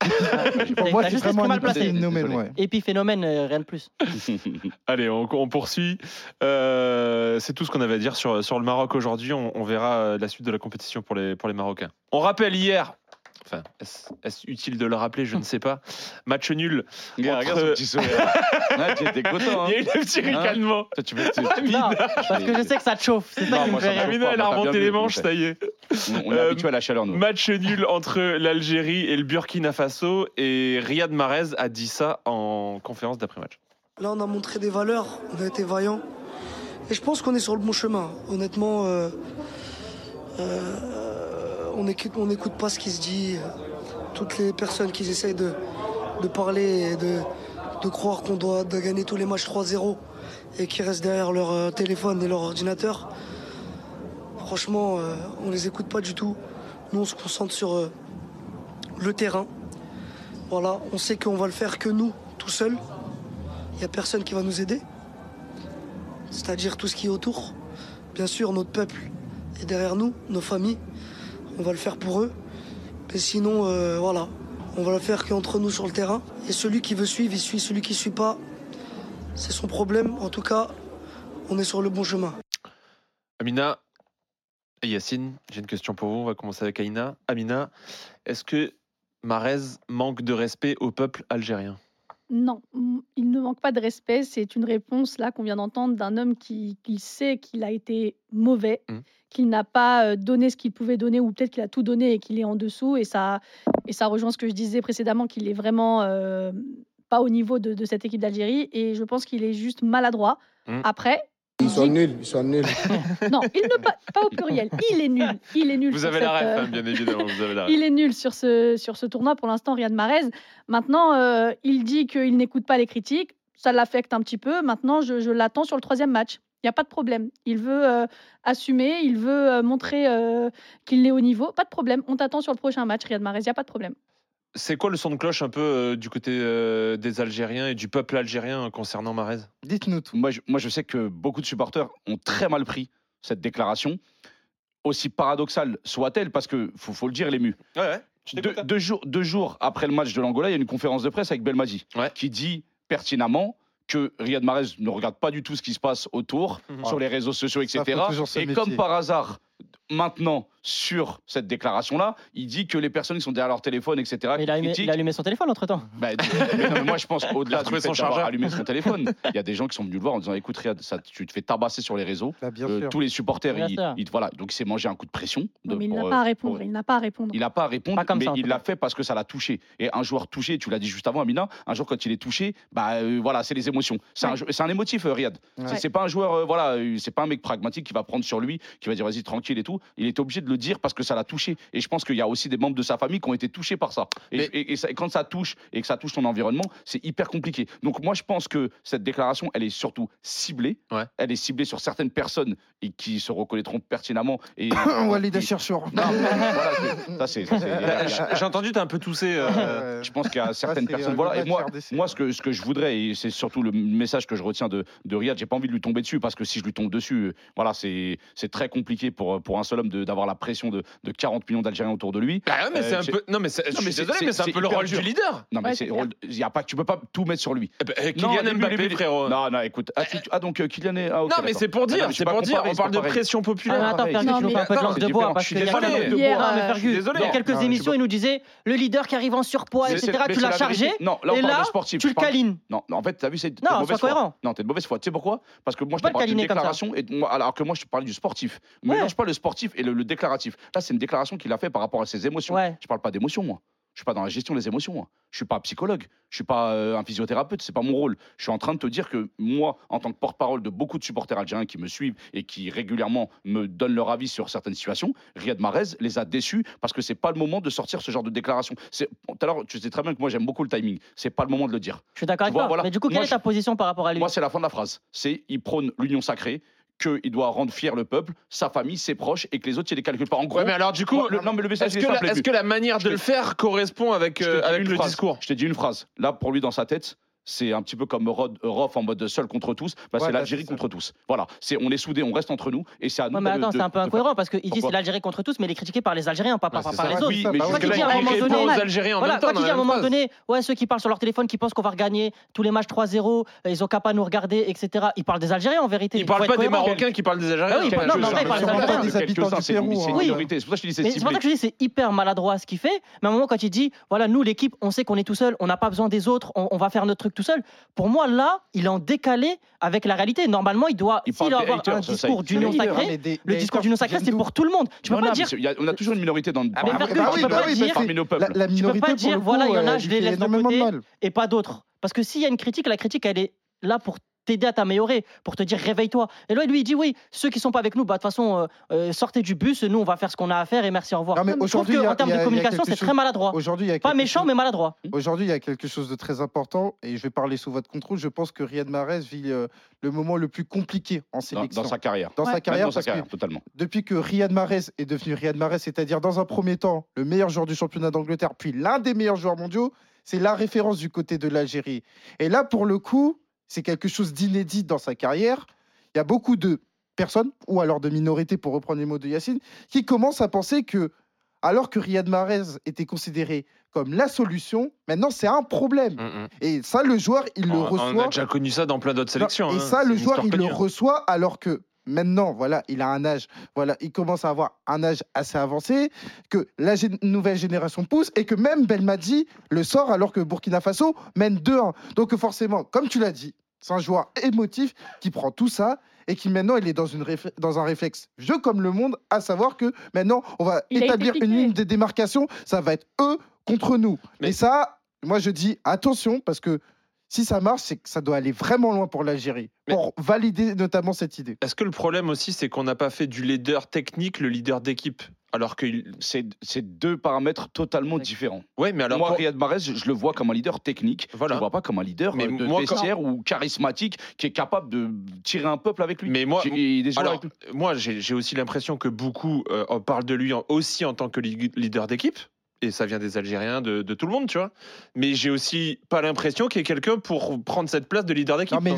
[SPEAKER 2] Pour moi, c'est
[SPEAKER 3] juste
[SPEAKER 2] vraiment un
[SPEAKER 3] mal placé.
[SPEAKER 2] épiphénomène. Ouais.
[SPEAKER 3] Épiphénomène, euh, rien de plus. (laughs)
[SPEAKER 1] Allez, on, on poursuit. Euh, c'est tout ce qu'on avait à dire sur, sur le Maroc aujourd'hui. On, on verra euh, la suite de la compétition pour les, pour les Marocains. On rappelle hier, enfin, est-ce est-ce utile de le rappeler? Je ne sais pas. Match nul.
[SPEAKER 4] Regarde, regarde
[SPEAKER 1] Entre-
[SPEAKER 4] son petit sourire. Là, (laughs) tu étais content.
[SPEAKER 1] Il y a
[SPEAKER 4] Hein.
[SPEAKER 1] eu le petit
[SPEAKER 4] Hein
[SPEAKER 1] ricanement.
[SPEAKER 4] Toi, tu veux- tu-
[SPEAKER 3] Non, parce que je sais que ça te chauffe. C'est ça qui me fait rire.
[SPEAKER 1] Amina, elle a remonté les manches, ça y est.
[SPEAKER 4] On on est
[SPEAKER 1] Euh,
[SPEAKER 4] habitué à la chaleur, nous.
[SPEAKER 1] Match nul entre l'Algérie et le Burkina Faso. Et Riyad Mahrez a dit ça en conférence d'après-match.
[SPEAKER 9] Là, on a montré des valeurs, on a été vaillants. Et je pense qu'on est sur le bon chemin. Honnêtement, euh, euh, on n'écoute pas ce qui se dit. Toutes les personnes qui essayent de, parler et de, croire qu'on doit gagner tous les matchs 3-0 et qui restent derrière leur euh, téléphone et leur ordinateur, franchement, euh, on les écoute pas du tout. Nous, on se concentre sur euh, le terrain. Voilà, on sait qu'on va le faire que nous, tout seuls. Il n'y a personne qui va nous aider. C'est-à-dire tout ce qui est autour. Bien sûr, notre peuple est derrière nous, nos familles. On va le faire pour eux. Mais sinon, euh, voilà, on va le faire qu'entre nous sur le terrain. Et celui qui veut suivre, il suit. Celui qui ne suit pas, c'est son problème. En tout cas, on est sur le bon chemin.
[SPEAKER 1] Amina et Yacine, j'ai une question pour vous. On va commencer avec Aïna. Amina, est-ce que Mahrez manque de respect au peuple algérien?
[SPEAKER 5] Non, il ne manque pas de respect. C'est une réponse là qu'on vient d'entendre d'un homme qui, qui sait qu'il a été mauvais,
[SPEAKER 1] Mhm.
[SPEAKER 5] qu'il n'a pas euh, donné ce qu'il pouvait donner, ou peut-être qu'il a tout donné et qu'il est en dessous. Et ça, et ça rejoint ce que je disais précédemment, qu'il est vraiment euh, pas au niveau de, de cette équipe d'Algérie. Et je pense qu'il est juste maladroit.
[SPEAKER 1] Mhm.
[SPEAKER 5] Après.
[SPEAKER 10] Ils
[SPEAKER 5] il
[SPEAKER 10] sont nuls, ils sont nuls. (laughs)
[SPEAKER 5] Non, il ne pas, pas au pluriel. Il est nul. Il est nul.
[SPEAKER 1] Vous
[SPEAKER 5] sur
[SPEAKER 1] avez la ref,
[SPEAKER 5] euh,
[SPEAKER 1] hein, bien évidemment. Vous avez la ref. (laughs)
[SPEAKER 5] il est nul sur ce, sur ce tournoi pour l'instant, Riyad Mahrez. Maintenant, euh, il dit qu'il n'écoute pas les critiques. Ça l'affecte un petit peu. Maintenant, je, je l'attends sur le troisième match. Il n'y a pas de problème. Il veut euh, assumer, il veut euh, montrer euh, qu'il est au niveau. Pas de problème. On t'attend sur le prochain match, Riyad Mahrez. Il n'y a pas de problème.
[SPEAKER 1] C'est quoi le son de cloche un peu euh, du côté euh, des Algériens et du peuple algérien euh, concernant Mahrez
[SPEAKER 2] Dites-nous tout.
[SPEAKER 4] Moi je, moi, je sais que beaucoup de supporters ont très mal pris cette déclaration, aussi paradoxale soit-elle, parce que faut, faut le dire, l'ému.
[SPEAKER 1] Ouais, ouais.
[SPEAKER 4] Deux, deux jours, deux jours après le match de l'Angola, il y a une conférence de presse avec Belmadi
[SPEAKER 1] Ouais.
[SPEAKER 4] qui dit pertinemment que Riyad Mahrez ne regarde pas du tout ce qui se passe autour,
[SPEAKER 1] Mhm.
[SPEAKER 4] sur les réseaux sociaux, etc. Et comme par hasard, maintenant, sur cette déclaration-là, il dit que les personnes qui sont derrière leur téléphone, etc.,
[SPEAKER 3] Mais il a, allumé,
[SPEAKER 4] critiquent,
[SPEAKER 3] il a allumé son téléphone entre temps.
[SPEAKER 4] bah, mais non, mais moi, je pense (laughs)
[SPEAKER 1] Il a
[SPEAKER 4] au-delà
[SPEAKER 1] retrouvé
[SPEAKER 4] du fait
[SPEAKER 1] son chargeur.
[SPEAKER 4] allumé son (laughs) téléphone, il y a des gens qui sont venus le voir en disant écoute, Riyad, ça, tu te fais tabasser sur les réseaux.
[SPEAKER 2] Bah, bien
[SPEAKER 4] Euh,
[SPEAKER 2] sûr.
[SPEAKER 4] tous les supporters,
[SPEAKER 3] Bien sûr.
[SPEAKER 4] ils- voilà, donc il s'est mangé un coup de pression. de-
[SPEAKER 5] Non, mais il n'a pas à répondre.
[SPEAKER 4] pour-
[SPEAKER 5] Il n'a pas à répondre.
[SPEAKER 4] il n'a pas à répondre,
[SPEAKER 3] Pas comme
[SPEAKER 4] mais
[SPEAKER 3] ça,
[SPEAKER 4] il l'a fait parce que ça l'a touché. Et un joueur touché, tu l'as dit juste avant, Amina, un joueur quand il est touché, bah euh, voilà, c'est les émotions. C'est un,
[SPEAKER 5] Ouais.
[SPEAKER 4] émotif, euh, Riyad.
[SPEAKER 2] Ouais.
[SPEAKER 4] C'est- pas un joueur, euh, voilà, c'est pas un mec pragmatique qui va prendre sur lui, qui va dire vas-y tranquille et tout. Il est obligé de le dire parce que ça l'a touché. Et je pense qu'il y a aussi des membres de sa famille qui ont été touchés par ça. Et,
[SPEAKER 1] Mais-
[SPEAKER 4] et- et ça- et quand ça touche et que ça touche ton environnement, c'est hyper compliqué. Donc moi, je pense que cette déclaration, elle est surtout ciblée.
[SPEAKER 1] Ouais.
[SPEAKER 4] Elle est ciblée sur certaines personnes et qui se reconnaîtront pertinemment. Et (coughs)
[SPEAKER 2] Walid
[SPEAKER 4] mais voilà, a-
[SPEAKER 1] J'ai entendu, t'as un peu toussé. euh,
[SPEAKER 4] je pense qu'il y a certaines personnes.
[SPEAKER 2] euh,
[SPEAKER 4] Voilà. Et moi, moi ce, que, ce que je voudrais, et c'est surtout le message que je retiens de, de Riyad, j'ai pas envie de lui tomber dessus parce que si je lui tombe dessus, euh, voilà, c'est c'est très compliqué pour, pour un seul homme d'avoir la pression de, de 40 millions d'Algériens autour de lui.
[SPEAKER 1] Bah ouais, mais
[SPEAKER 4] Euh,
[SPEAKER 1] c'est un
[SPEAKER 4] j'ai-
[SPEAKER 1] peu. Non, mais c'est-
[SPEAKER 4] Non,
[SPEAKER 1] un peu le rôle
[SPEAKER 4] dur.
[SPEAKER 1] du leader.
[SPEAKER 4] Non, mais
[SPEAKER 5] Ouais,
[SPEAKER 4] y a pas, tu peux pas tout mettre sur lui.
[SPEAKER 1] Eh,
[SPEAKER 4] Non,
[SPEAKER 1] Kylian
[SPEAKER 4] début,
[SPEAKER 1] Mbappé,
[SPEAKER 4] début-
[SPEAKER 1] frérot.
[SPEAKER 4] Non, non, écoute. Ah, tu- ah, donc euh, Kylian est. ah, ok,
[SPEAKER 1] Non, mais c'est pour
[SPEAKER 4] Ah, non,
[SPEAKER 1] dire, c'est
[SPEAKER 4] pas
[SPEAKER 1] pour dire. On parle
[SPEAKER 4] pas
[SPEAKER 1] de pression
[SPEAKER 3] Ah,
[SPEAKER 1] populaire.
[SPEAKER 3] attends,
[SPEAKER 5] Non,
[SPEAKER 3] tu
[SPEAKER 5] mais-
[SPEAKER 3] fais un peu de
[SPEAKER 1] non,
[SPEAKER 3] langue de bois
[SPEAKER 4] Je suis désolé.
[SPEAKER 3] pas. Non,
[SPEAKER 5] euh,
[SPEAKER 3] Fergus,
[SPEAKER 5] je
[SPEAKER 1] suis désolé.
[SPEAKER 3] il y a quelques
[SPEAKER 2] Non,
[SPEAKER 3] émissions, il nous disait le leader qui arrive en surpoids, etc. Tu l'as
[SPEAKER 4] la
[SPEAKER 3] chargé.
[SPEAKER 4] Non, là, on parle de sportif.
[SPEAKER 3] tu le câlines.
[SPEAKER 4] Non, non, en fait, t'as vu, c'est
[SPEAKER 3] Non, sois cohérent.
[SPEAKER 4] Non, t'es de mauvaise foi. Tu sais pourquoi? Parce que moi, je
[SPEAKER 3] Pas
[SPEAKER 4] te
[SPEAKER 3] le
[SPEAKER 4] parle d'une déclaration, alors que moi, je te parle du sportif. Mélange pas le sportif et le, le déclaratif. Là, c'est une déclaration qu'il a fait par rapport à ses émotions.
[SPEAKER 3] Ouais.
[SPEAKER 4] Je parle pas d'émotions, moi. Je suis pas dans la gestion des émotions. moi. Je suis pas psychologue. Je suis pas euh, un physiothérapeute. C'est pas mon rôle. Je suis en train de te dire que moi, en tant que porte-parole de beaucoup de supporters algériens qui me suivent et qui régulièrement me donnent leur avis sur certaines situations, Riyad Mahrez les a déçus parce que c'est pas le moment de sortir ce genre de déclaration. C'est tout à l'heure, tu sais très bien que moi j'aime beaucoup le timing. C'est pas le moment de le dire.
[SPEAKER 3] Je suis d'accord avec
[SPEAKER 4] vois,
[SPEAKER 3] toi.
[SPEAKER 4] voilà.
[SPEAKER 3] Mais du coup, quelle
[SPEAKER 4] Moi,
[SPEAKER 3] est ta position par rapport à lui?
[SPEAKER 4] Moi, c'est la fin de la phrase. C'est il prône l'union sacrée qu'il doit rendre fier le peuple, sa famille, ses proches, et que les autres, il les calcule pas. En gros,
[SPEAKER 1] Ouais, mais alors du coup,
[SPEAKER 4] moi, le- non, mais le message
[SPEAKER 1] est-ce que, la- que manière
[SPEAKER 4] Je
[SPEAKER 1] de le faire correspond avec, euh, avec le
[SPEAKER 4] phrase.
[SPEAKER 1] discours?
[SPEAKER 4] Je t'ai dit une phrase. Là, pour lui, dans sa tête, c'est un petit peu comme Rod- Roth en mode seul contre tous. Bah,
[SPEAKER 2] Ouais,
[SPEAKER 4] c'est
[SPEAKER 2] bah,
[SPEAKER 4] l'Algérie contre tous. Voilà. C'est, on est soudés, on reste entre nous, et c'est à nous
[SPEAKER 3] Ouais, mais
[SPEAKER 4] de-
[SPEAKER 3] attends,
[SPEAKER 4] de-
[SPEAKER 3] c'est un peu incohérent parce qu'il dit
[SPEAKER 4] Pourquoi
[SPEAKER 3] c'est l'Algérie contre tous, mais il est critiqué par les Algériens, pas par,
[SPEAKER 1] Ouais,
[SPEAKER 3] les autres.
[SPEAKER 4] Oui, mais
[SPEAKER 2] bah.
[SPEAKER 3] Quand il à un moment donné-
[SPEAKER 1] aux Algériens en
[SPEAKER 3] Voilà, quand il dit à un moment donné, ouais, ceux qui parlent sur leur téléphone, qui pensent qu'on va regagner tous les matchs 3-0, euh, ils ont qu'à pas nous regarder, etc. Ils parlent des Algériens en vérité.
[SPEAKER 1] Il
[SPEAKER 3] faut
[SPEAKER 1] parle
[SPEAKER 3] être
[SPEAKER 1] pas des. Marocains qui parlent des Algériens.
[SPEAKER 3] Ah non,
[SPEAKER 1] jeu,
[SPEAKER 3] mais en
[SPEAKER 1] ça.
[SPEAKER 3] vrai, il parle des
[SPEAKER 2] habitants du
[SPEAKER 4] c'est
[SPEAKER 2] Pérou,
[SPEAKER 4] pour ça que je dis c'est
[SPEAKER 3] hyper maladroit ce qu'il fait. Mais à un moment, quand il dit voilà, nous, l'équipe, on sait qu'on est tout seul, on n'a pas besoin des autres, on va faire notre truc tout seul. Pour moi, là, il est en décalé avec la réalité. Normalement, il doit,
[SPEAKER 4] Il
[SPEAKER 3] s'il doit avoir
[SPEAKER 4] haters,
[SPEAKER 3] un discours d'union sacrée. Le discours d'union sacrée, c'est pour tout le monde. Tu peux
[SPEAKER 4] Non,
[SPEAKER 3] pas
[SPEAKER 4] non,
[SPEAKER 3] dire.
[SPEAKER 4] a- on a toujours une minorité dans le
[SPEAKER 3] Ah, mais
[SPEAKER 2] Ah, bah oui, bah oui,
[SPEAKER 4] parmi nos
[SPEAKER 2] La,
[SPEAKER 4] peuples.
[SPEAKER 2] la
[SPEAKER 3] Tu peux
[SPEAKER 2] minorité,
[SPEAKER 3] pas dire, voilà, il y en a, je les laisse
[SPEAKER 2] de
[SPEAKER 3] côté. et pas d'autres. Parce que s'il y a une critique, la critique, elle est là pour t'aider à t'améliorer, pour te dire réveille-toi. Et là, lui, il dit oui, ceux qui sont pas avec nous, bah, de toute façon, euh, euh, sortez du bus, nous, on va faire ce qu'on a à faire et merci, au revoir.
[SPEAKER 2] Non, mais
[SPEAKER 3] Je trouve qu'en termes de communication, c'est
[SPEAKER 2] chose-
[SPEAKER 3] très maladroit.
[SPEAKER 2] Aujourd'hui, il y a
[SPEAKER 3] Pas méchant,
[SPEAKER 2] chose-
[SPEAKER 3] mais maladroit.
[SPEAKER 2] Aujourd'hui, il y a quelque chose de très important et je vais parler sous votre contrôle. Je pense que Riyad Mahrez vit euh, le moment le plus compliqué en sélection.
[SPEAKER 4] dans sa carrière.
[SPEAKER 2] Dans
[SPEAKER 5] Ouais.
[SPEAKER 2] sa carrière,
[SPEAKER 4] dans sa
[SPEAKER 2] que
[SPEAKER 4] carrière, totalement.
[SPEAKER 2] depuis que Riyad Mahrez est devenu Riyad Mahrez, c'est-à-dire dans un premier temps le meilleur joueur du championnat d'Angleterre, puis l'un des meilleurs joueurs mondiaux, c'est la référence du côté de l'Algérie. Et là, pour le coup, c'est quelque chose d'inédit dans sa carrière. Il y a beaucoup de personnes, ou alors de minorités, pour reprendre les mots de Yacine, qui commencent à penser que, alors que Riyad Mahrez était considéré comme la solution, maintenant c'est un problème.
[SPEAKER 1] Mm, mm.
[SPEAKER 2] Et ça, le joueur, il le reçoit.
[SPEAKER 1] On a déjà connu ça dans plein d'autres sélections.
[SPEAKER 2] Et
[SPEAKER 1] hein.
[SPEAKER 2] ça, le joueur, il le reçoit alors que maintenant, voilà, il a un âge, voilà, il commence à avoir un âge assez avancé, que la nouvelle génération pousse et que même Belmadi le sort alors que Burkina Faso mène 2-1. Donc forcément, comme tu l'as dit, c'est un joueur émotif qui prend tout ça et qui maintenant il est dans, une réfl- dans un réflexe vieux comme le monde, à savoir que maintenant on va
[SPEAKER 5] Il
[SPEAKER 2] établir une ligne de démarcation, ça va être eux contre nous.
[SPEAKER 1] Mais-
[SPEAKER 2] Et ça, moi je dis attention parce que si ça marche, c'est que ça doit aller vraiment loin pour l'Algérie, pour valider notamment cette idée.
[SPEAKER 1] Est-ce que le problème aussi, c'est qu'on n'a pas fait du leader technique le leader d'équipe? Alors que.
[SPEAKER 4] C'est deux paramètres totalement différents.
[SPEAKER 1] Ouais, mais alors.
[SPEAKER 4] moi,
[SPEAKER 1] pour-
[SPEAKER 4] Riyad Mahrez, je, je le vois comme un leader technique. Je
[SPEAKER 1] Voilà.
[SPEAKER 4] le vois pas comme un leader
[SPEAKER 1] Mais
[SPEAKER 4] euh, de
[SPEAKER 1] moi, quand-
[SPEAKER 4] vestiaire ou charismatique qui est capable de tirer un peuple avec lui.
[SPEAKER 1] Mais moi, alors,
[SPEAKER 4] avec
[SPEAKER 1] moi, j'ai aussi l'impression que beaucoup euh, en parlent de lui en- aussi en tant que leader d'équipe. Et ça vient des Algériens, de, de tout le monde, tu vois. Mais j'ai aussi pas l'impression qu'il y ait quelqu'un pour prendre cette place de leader d'équipe.
[SPEAKER 2] Non, mais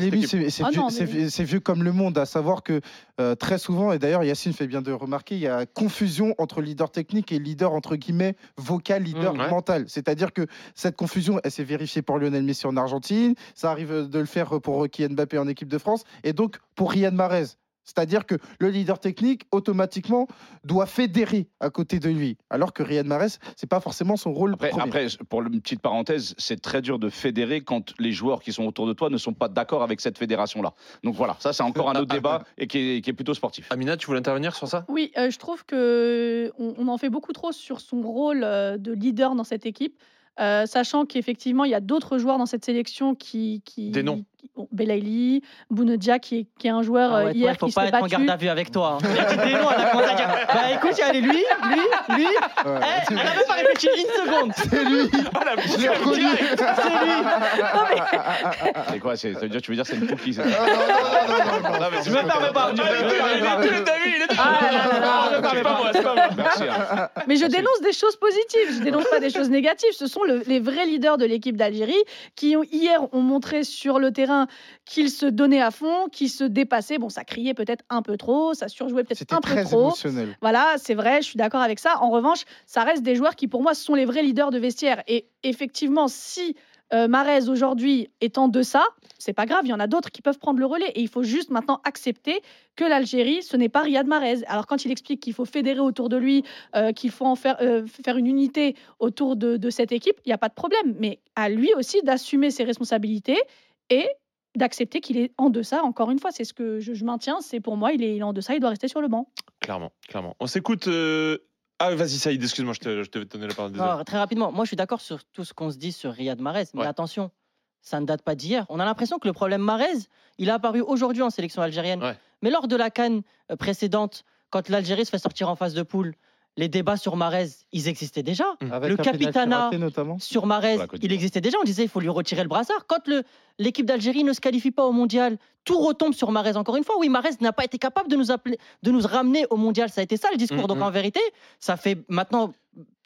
[SPEAKER 2] c'est
[SPEAKER 5] Ah
[SPEAKER 2] vieux,
[SPEAKER 5] oui.
[SPEAKER 2] comme le monde, à savoir que euh, très souvent, et d'ailleurs Yacine fait bien de remarquer, il y a confusion entre leader technique et leader entre guillemets vocal, leader
[SPEAKER 1] Mmh, ouais.
[SPEAKER 2] mental. C'est-à-dire que cette confusion, elle s'est vérifiée pour Lionel Messi en Argentine, ça arrive de le faire pour Kylian Mbappé en équipe de France, et donc pour Riyad Mahrez. C'est-à-dire que le leader technique, automatiquement, doit fédérer à côté de lui. Alors que Riyad Mahrez, c'est pas forcément son rôle
[SPEAKER 4] Après,
[SPEAKER 2] premier.
[SPEAKER 4] après, pour une petite parenthèse, c'est très dur de fédérer quand les joueurs qui sont autour de toi ne sont pas d'accord avec cette fédération-là. Donc voilà, ça c'est encore un autre débat et qui est, qui est plutôt sportif.
[SPEAKER 1] Amina, tu voulais intervenir sur ça?
[SPEAKER 5] Oui, euh, je trouve que on, on en fait beaucoup trop sur son rôle euh, de leader dans cette équipe, euh, sachant qu'effectivement il y a d'autres joueurs dans cette sélection qui, qui
[SPEAKER 1] Des noms.
[SPEAKER 5] Qui- Belaïli, Bounedjah qui est, qui est un joueur
[SPEAKER 3] Ah
[SPEAKER 5] euh,
[SPEAKER 3] ouais, toi,
[SPEAKER 5] hier
[SPEAKER 3] il faut
[SPEAKER 5] qui
[SPEAKER 3] pas
[SPEAKER 5] s'est
[SPEAKER 3] être en
[SPEAKER 5] battu.
[SPEAKER 3] garde à vue avec toi. hein. Il a dit des noms, elle a commencé à dire Bah écoute, allez, lui, lui, lui.
[SPEAKER 2] Ouais,
[SPEAKER 3] Eh,
[SPEAKER 2] c'est
[SPEAKER 3] elle a même pas réfléchi une seconde.
[SPEAKER 2] c'est lui Je l'ai reconnu
[SPEAKER 4] C'est quoi c'est- Ça veut dire, tu veux dire c'est une cookie c'est-
[SPEAKER 2] Ah, non, non, non, non, non, non,
[SPEAKER 3] Je me permets pas. pas. Ah là là là là, je me permets pas.
[SPEAKER 4] Merci. hein.
[SPEAKER 5] Mais je dénonce des choses positives, je dénonce pas des choses négatives. Ce sont le- les vrais leaders de l'équipe d'Algérie qui hier ont montré sur le terrain qu'ils se donnaient à fond, qu'ils se dépassaient. Bon, ça criait peut-être un peu trop, ça surjouait peut-être un peu
[SPEAKER 2] très
[SPEAKER 5] trop.
[SPEAKER 2] émotionnel.
[SPEAKER 5] Voilà, c'est vrai, je suis d'accord avec ça. En revanche, ça reste des joueurs qui, pour moi, sont les vrais leaders de vestiaire. Et effectivement, si euh, Mahrez aujourd'hui est en deçà, c'est pas grave, il y en a d'autres qui peuvent prendre le relais. Et il faut juste maintenant accepter que l'Algérie, ce n'est pas Riyad Mahrez. Alors quand il explique qu'il faut fédérer autour de lui, euh, qu'il faut en faire, euh, faire une unité autour de, de cette équipe, il n'y a pas de problème. Mais à lui aussi d'assumer ses responsabilités et d'accepter qu'il est en deçà. Encore une fois, c'est ce que je, je maintiens. C'est pour moi, il est, il est en deçà, il doit rester sur le banc.
[SPEAKER 1] Clairement, clairement. On s'écoute euh, Ah, vas-y, Saïd, excuse-moi, je te, je te donner la parole.
[SPEAKER 3] Non, très rapidement, moi je suis d'accord sur tout ce qu'on se dit sur Riyad Mahrez, mais
[SPEAKER 1] Ouais.
[SPEAKER 3] attention, ça ne date pas d'hier. On a l'impression que le problème Mahrez, il a apparu aujourd'hui en sélection algérienne.
[SPEAKER 1] Ouais.
[SPEAKER 3] Mais lors de la canne précédente, quand l'Algérie se fait sortir en phase de poule, les débats sur Mahrez, ils existaient déjà.
[SPEAKER 2] Avec
[SPEAKER 3] Le
[SPEAKER 2] raté, notamment.
[SPEAKER 3] Sur
[SPEAKER 4] Côte
[SPEAKER 3] il existait déjà. On disait il faut lui retirer le brassard. Quand l'équipe d'Algérie ne se qualifie pas au mondial, tout retombe sur Mahrez encore une fois. Oui, Mahrez n'a pas été capable de nous, appeler, de nous ramener au mondial. Ça a été ça le discours.
[SPEAKER 1] Mm,
[SPEAKER 3] Donc
[SPEAKER 1] mm.
[SPEAKER 3] en vérité, ça fait maintenant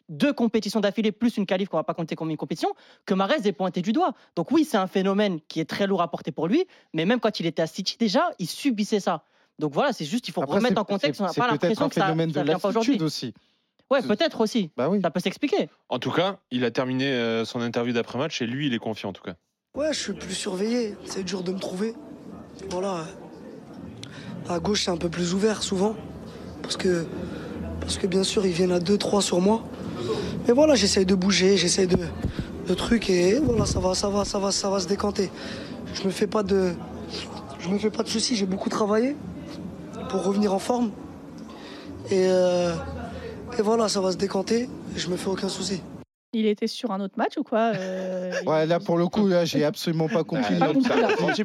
[SPEAKER 3] deux compétitions d'affilée plus une qualif qu'on va pas compter comme une compétition que Mahrez est pointé du doigt. Donc oui, c'est un phénomène qui est très lourd à porter pour lui, mais même quand il était à City déjà, il subissait ça. Donc voilà, c'est juste il faut
[SPEAKER 2] Après,
[SPEAKER 3] remettre en contexte. On n'a pas l'impression que ça,
[SPEAKER 2] phénomène
[SPEAKER 3] ça
[SPEAKER 2] de
[SPEAKER 3] vient pas aujourd'hui.
[SPEAKER 2] aussi.
[SPEAKER 3] Ouais, peut-être aussi.
[SPEAKER 2] Bah oui.
[SPEAKER 3] Ça peut s'expliquer.
[SPEAKER 1] En tout cas, il a terminé euh, son interview d'après-match et lui, il est confiant en tout cas.
[SPEAKER 9] Ouais, je suis plus surveillé. C'est dur de me trouver. Voilà. À gauche, c'est un peu plus ouvert souvent. Parce que, parce que bien sûr, ils viennent à 2-3 sur moi. Mais voilà, j'essaye de bouger, j'essaye de, de trucs et voilà, ça va, ça va, ça va, ça va se décanter. Je me fais pas de, je me fais pas de soucis. J'ai beaucoup travaillé pour revenir en forme. Et, euh, et voilà, ça va se décanter. Et je me fais aucun souci.
[SPEAKER 5] Il était sur un autre match ou quoi euh,
[SPEAKER 2] Ouais,
[SPEAKER 5] il-
[SPEAKER 2] là, pour le coup, là, j'ai (laughs) absolument pas compris.
[SPEAKER 4] En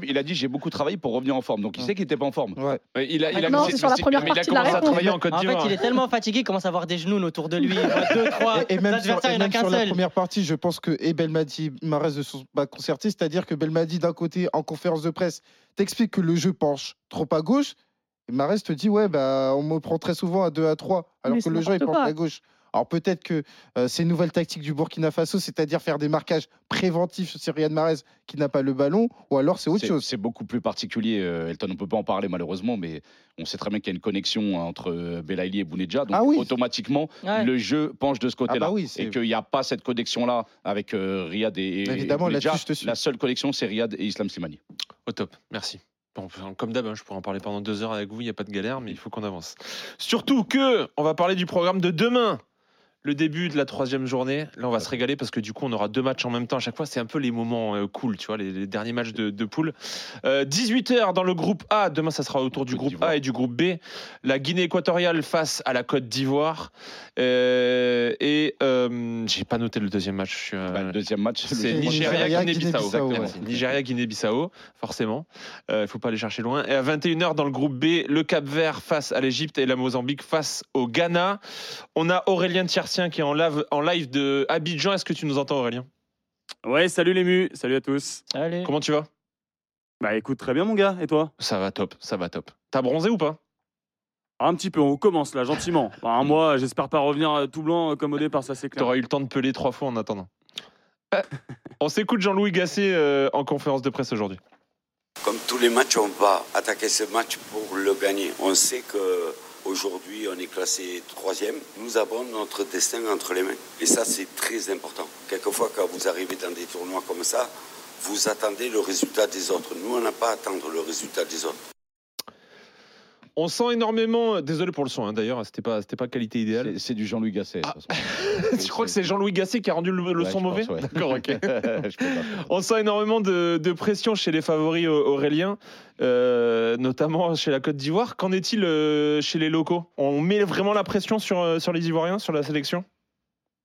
[SPEAKER 4] il a dit j'ai beaucoup travaillé pour revenir en forme. Donc il sait qu'il n'était pas en forme.
[SPEAKER 2] Ouais.
[SPEAKER 1] Il a, il a
[SPEAKER 5] Non, c'est sur la première
[SPEAKER 1] mais il a
[SPEAKER 5] partie de la
[SPEAKER 1] commencé à travailler en Côte
[SPEAKER 3] En fait,
[SPEAKER 1] d'Ivoire.
[SPEAKER 3] il est tellement fatigué qu'il commence à avoir des genoux autour de lui. Il voit (laughs) deux, trois
[SPEAKER 2] Et, et même sur, et
[SPEAKER 3] il en
[SPEAKER 2] même sur la première partie, je pense que et Belmadi Mahrez ne sont pas concertés. C'est-à-dire que Belmadi, d'un côté, en conférence de presse, t'explique que le jeu penche trop à gauche. Et Mahrez te dit, ouais, bah, on me prend très souvent à 2 à 3, alors
[SPEAKER 5] Mais
[SPEAKER 2] que le jeu, penche
[SPEAKER 5] quoi.
[SPEAKER 2] à gauche. Alors peut-être que euh, c'est une nouvelle tactique du Burkina Faso, c'est-à-dire faire des marquages préventifs sur Riyad Mahrez qui n'a pas le ballon, ou alors c'est autre chose.
[SPEAKER 4] C'est beaucoup plus particulier, euh, Elton. On peut pas en parler malheureusement, mais on sait très bien qu'il y a une connexion entre euh, Belaïli et Bounedja. Donc
[SPEAKER 2] Ah oui.
[SPEAKER 4] automatiquement,
[SPEAKER 3] Ouais.
[SPEAKER 4] le jeu penche de ce
[SPEAKER 2] Ah
[SPEAKER 4] côté-là.
[SPEAKER 2] bah oui,
[SPEAKER 4] et qu'il n'y a pas cette connexion-là avec euh, Riyad et, et
[SPEAKER 2] Évidemment,
[SPEAKER 4] Bounedja. La seule connexion, c'est Riyad et Islam Slimani.
[SPEAKER 1] Au top, merci. Bon, enfin, comme d'hab, hein, je pourrais en parler pendant deux heures avec vous, il n'y a pas de galère, mais il faut qu'on avance. Surtout que, on va parler du programme de demain. Le début de la troisième journée, là on va se régaler parce que du coup on aura deux matchs en même temps à chaque fois. C'est un peu les moments euh, cool, tu vois, les, les derniers matchs de, de poule. 18h dans le groupe A, demain ça sera autour du groupe. A et du groupe B. La Guinée équatoriale face à la Côte d'Ivoire. Euh, et euh, j'ai pas noté le deuxième match. je euh,
[SPEAKER 4] Bah, le deuxième match,
[SPEAKER 1] c'est
[SPEAKER 4] le-
[SPEAKER 1] Nigeria,
[SPEAKER 2] Nigeria,
[SPEAKER 1] Guinée-Bissau.
[SPEAKER 2] Guinée-Bissau,
[SPEAKER 1] Exactement.
[SPEAKER 2] ouais.
[SPEAKER 1] Nigeria, Guinée-Bissau, forcément. Il ne faut pas aller chercher loin. Et à 21h, dans le groupe B, le Cap-Vert face à l'Égypte et la Mozambique face au Ghana. On a Aurélien Qui est en live, en live de Abidjan. Est-ce que tu nous entends, Aurélien?
[SPEAKER 10] Ouais, salut les mus, salut à tous.
[SPEAKER 3] Allez.
[SPEAKER 1] Comment tu vas?
[SPEAKER 10] Bah écoute, très bien mon gars, et toi?
[SPEAKER 1] Ça va top, ça va top. T'as bronzé ou pas?
[SPEAKER 10] Un petit peu, on commence là, gentiment. (laughs) Bah, moi, j'espère pas revenir euh, tout blanc euh, comme au départ, ça c'est clair.
[SPEAKER 1] T'auras eu le temps de peler trois fois en attendant. (laughs) Euh, On s'écoute Jean-Louis Gasset euh, en conférence de presse aujourd'hui.
[SPEAKER 11] Comme tous les matchs, on va attaquer ce match pour le gagner. On sait que aujourd'hui, on est classé troisième. Nous avons notre destin entre les mains. Et ça, c'est très important. Quelquefois, quand vous arrivez dans des tournois comme ça, vous attendez le résultat des autres. Nous, on n'a pas à attendre le résultat des autres.
[SPEAKER 1] On sent énormément. Désolé pour le son, hein, d'ailleurs, c'était pas, c'était pas qualité idéale.
[SPEAKER 4] C'est- du Jean-Louis Gasset. façon. (laughs)
[SPEAKER 1] tu crois que c'est Jean-Louis Gasset qui a rendu le, le
[SPEAKER 4] Ouais,
[SPEAKER 1] son
[SPEAKER 4] je
[SPEAKER 1] mauvais
[SPEAKER 4] ouais. (laughs)
[SPEAKER 1] D'accord, ok. (laughs)
[SPEAKER 4] Je.
[SPEAKER 1] On sent énormément de, de pression chez les favoris au- auréliens, euh, notamment chez la Côte d'Ivoire. Qu'en est-il euh, chez les locaux? On met vraiment la pression sur, euh, sur les Ivoiriens, sur la sélection?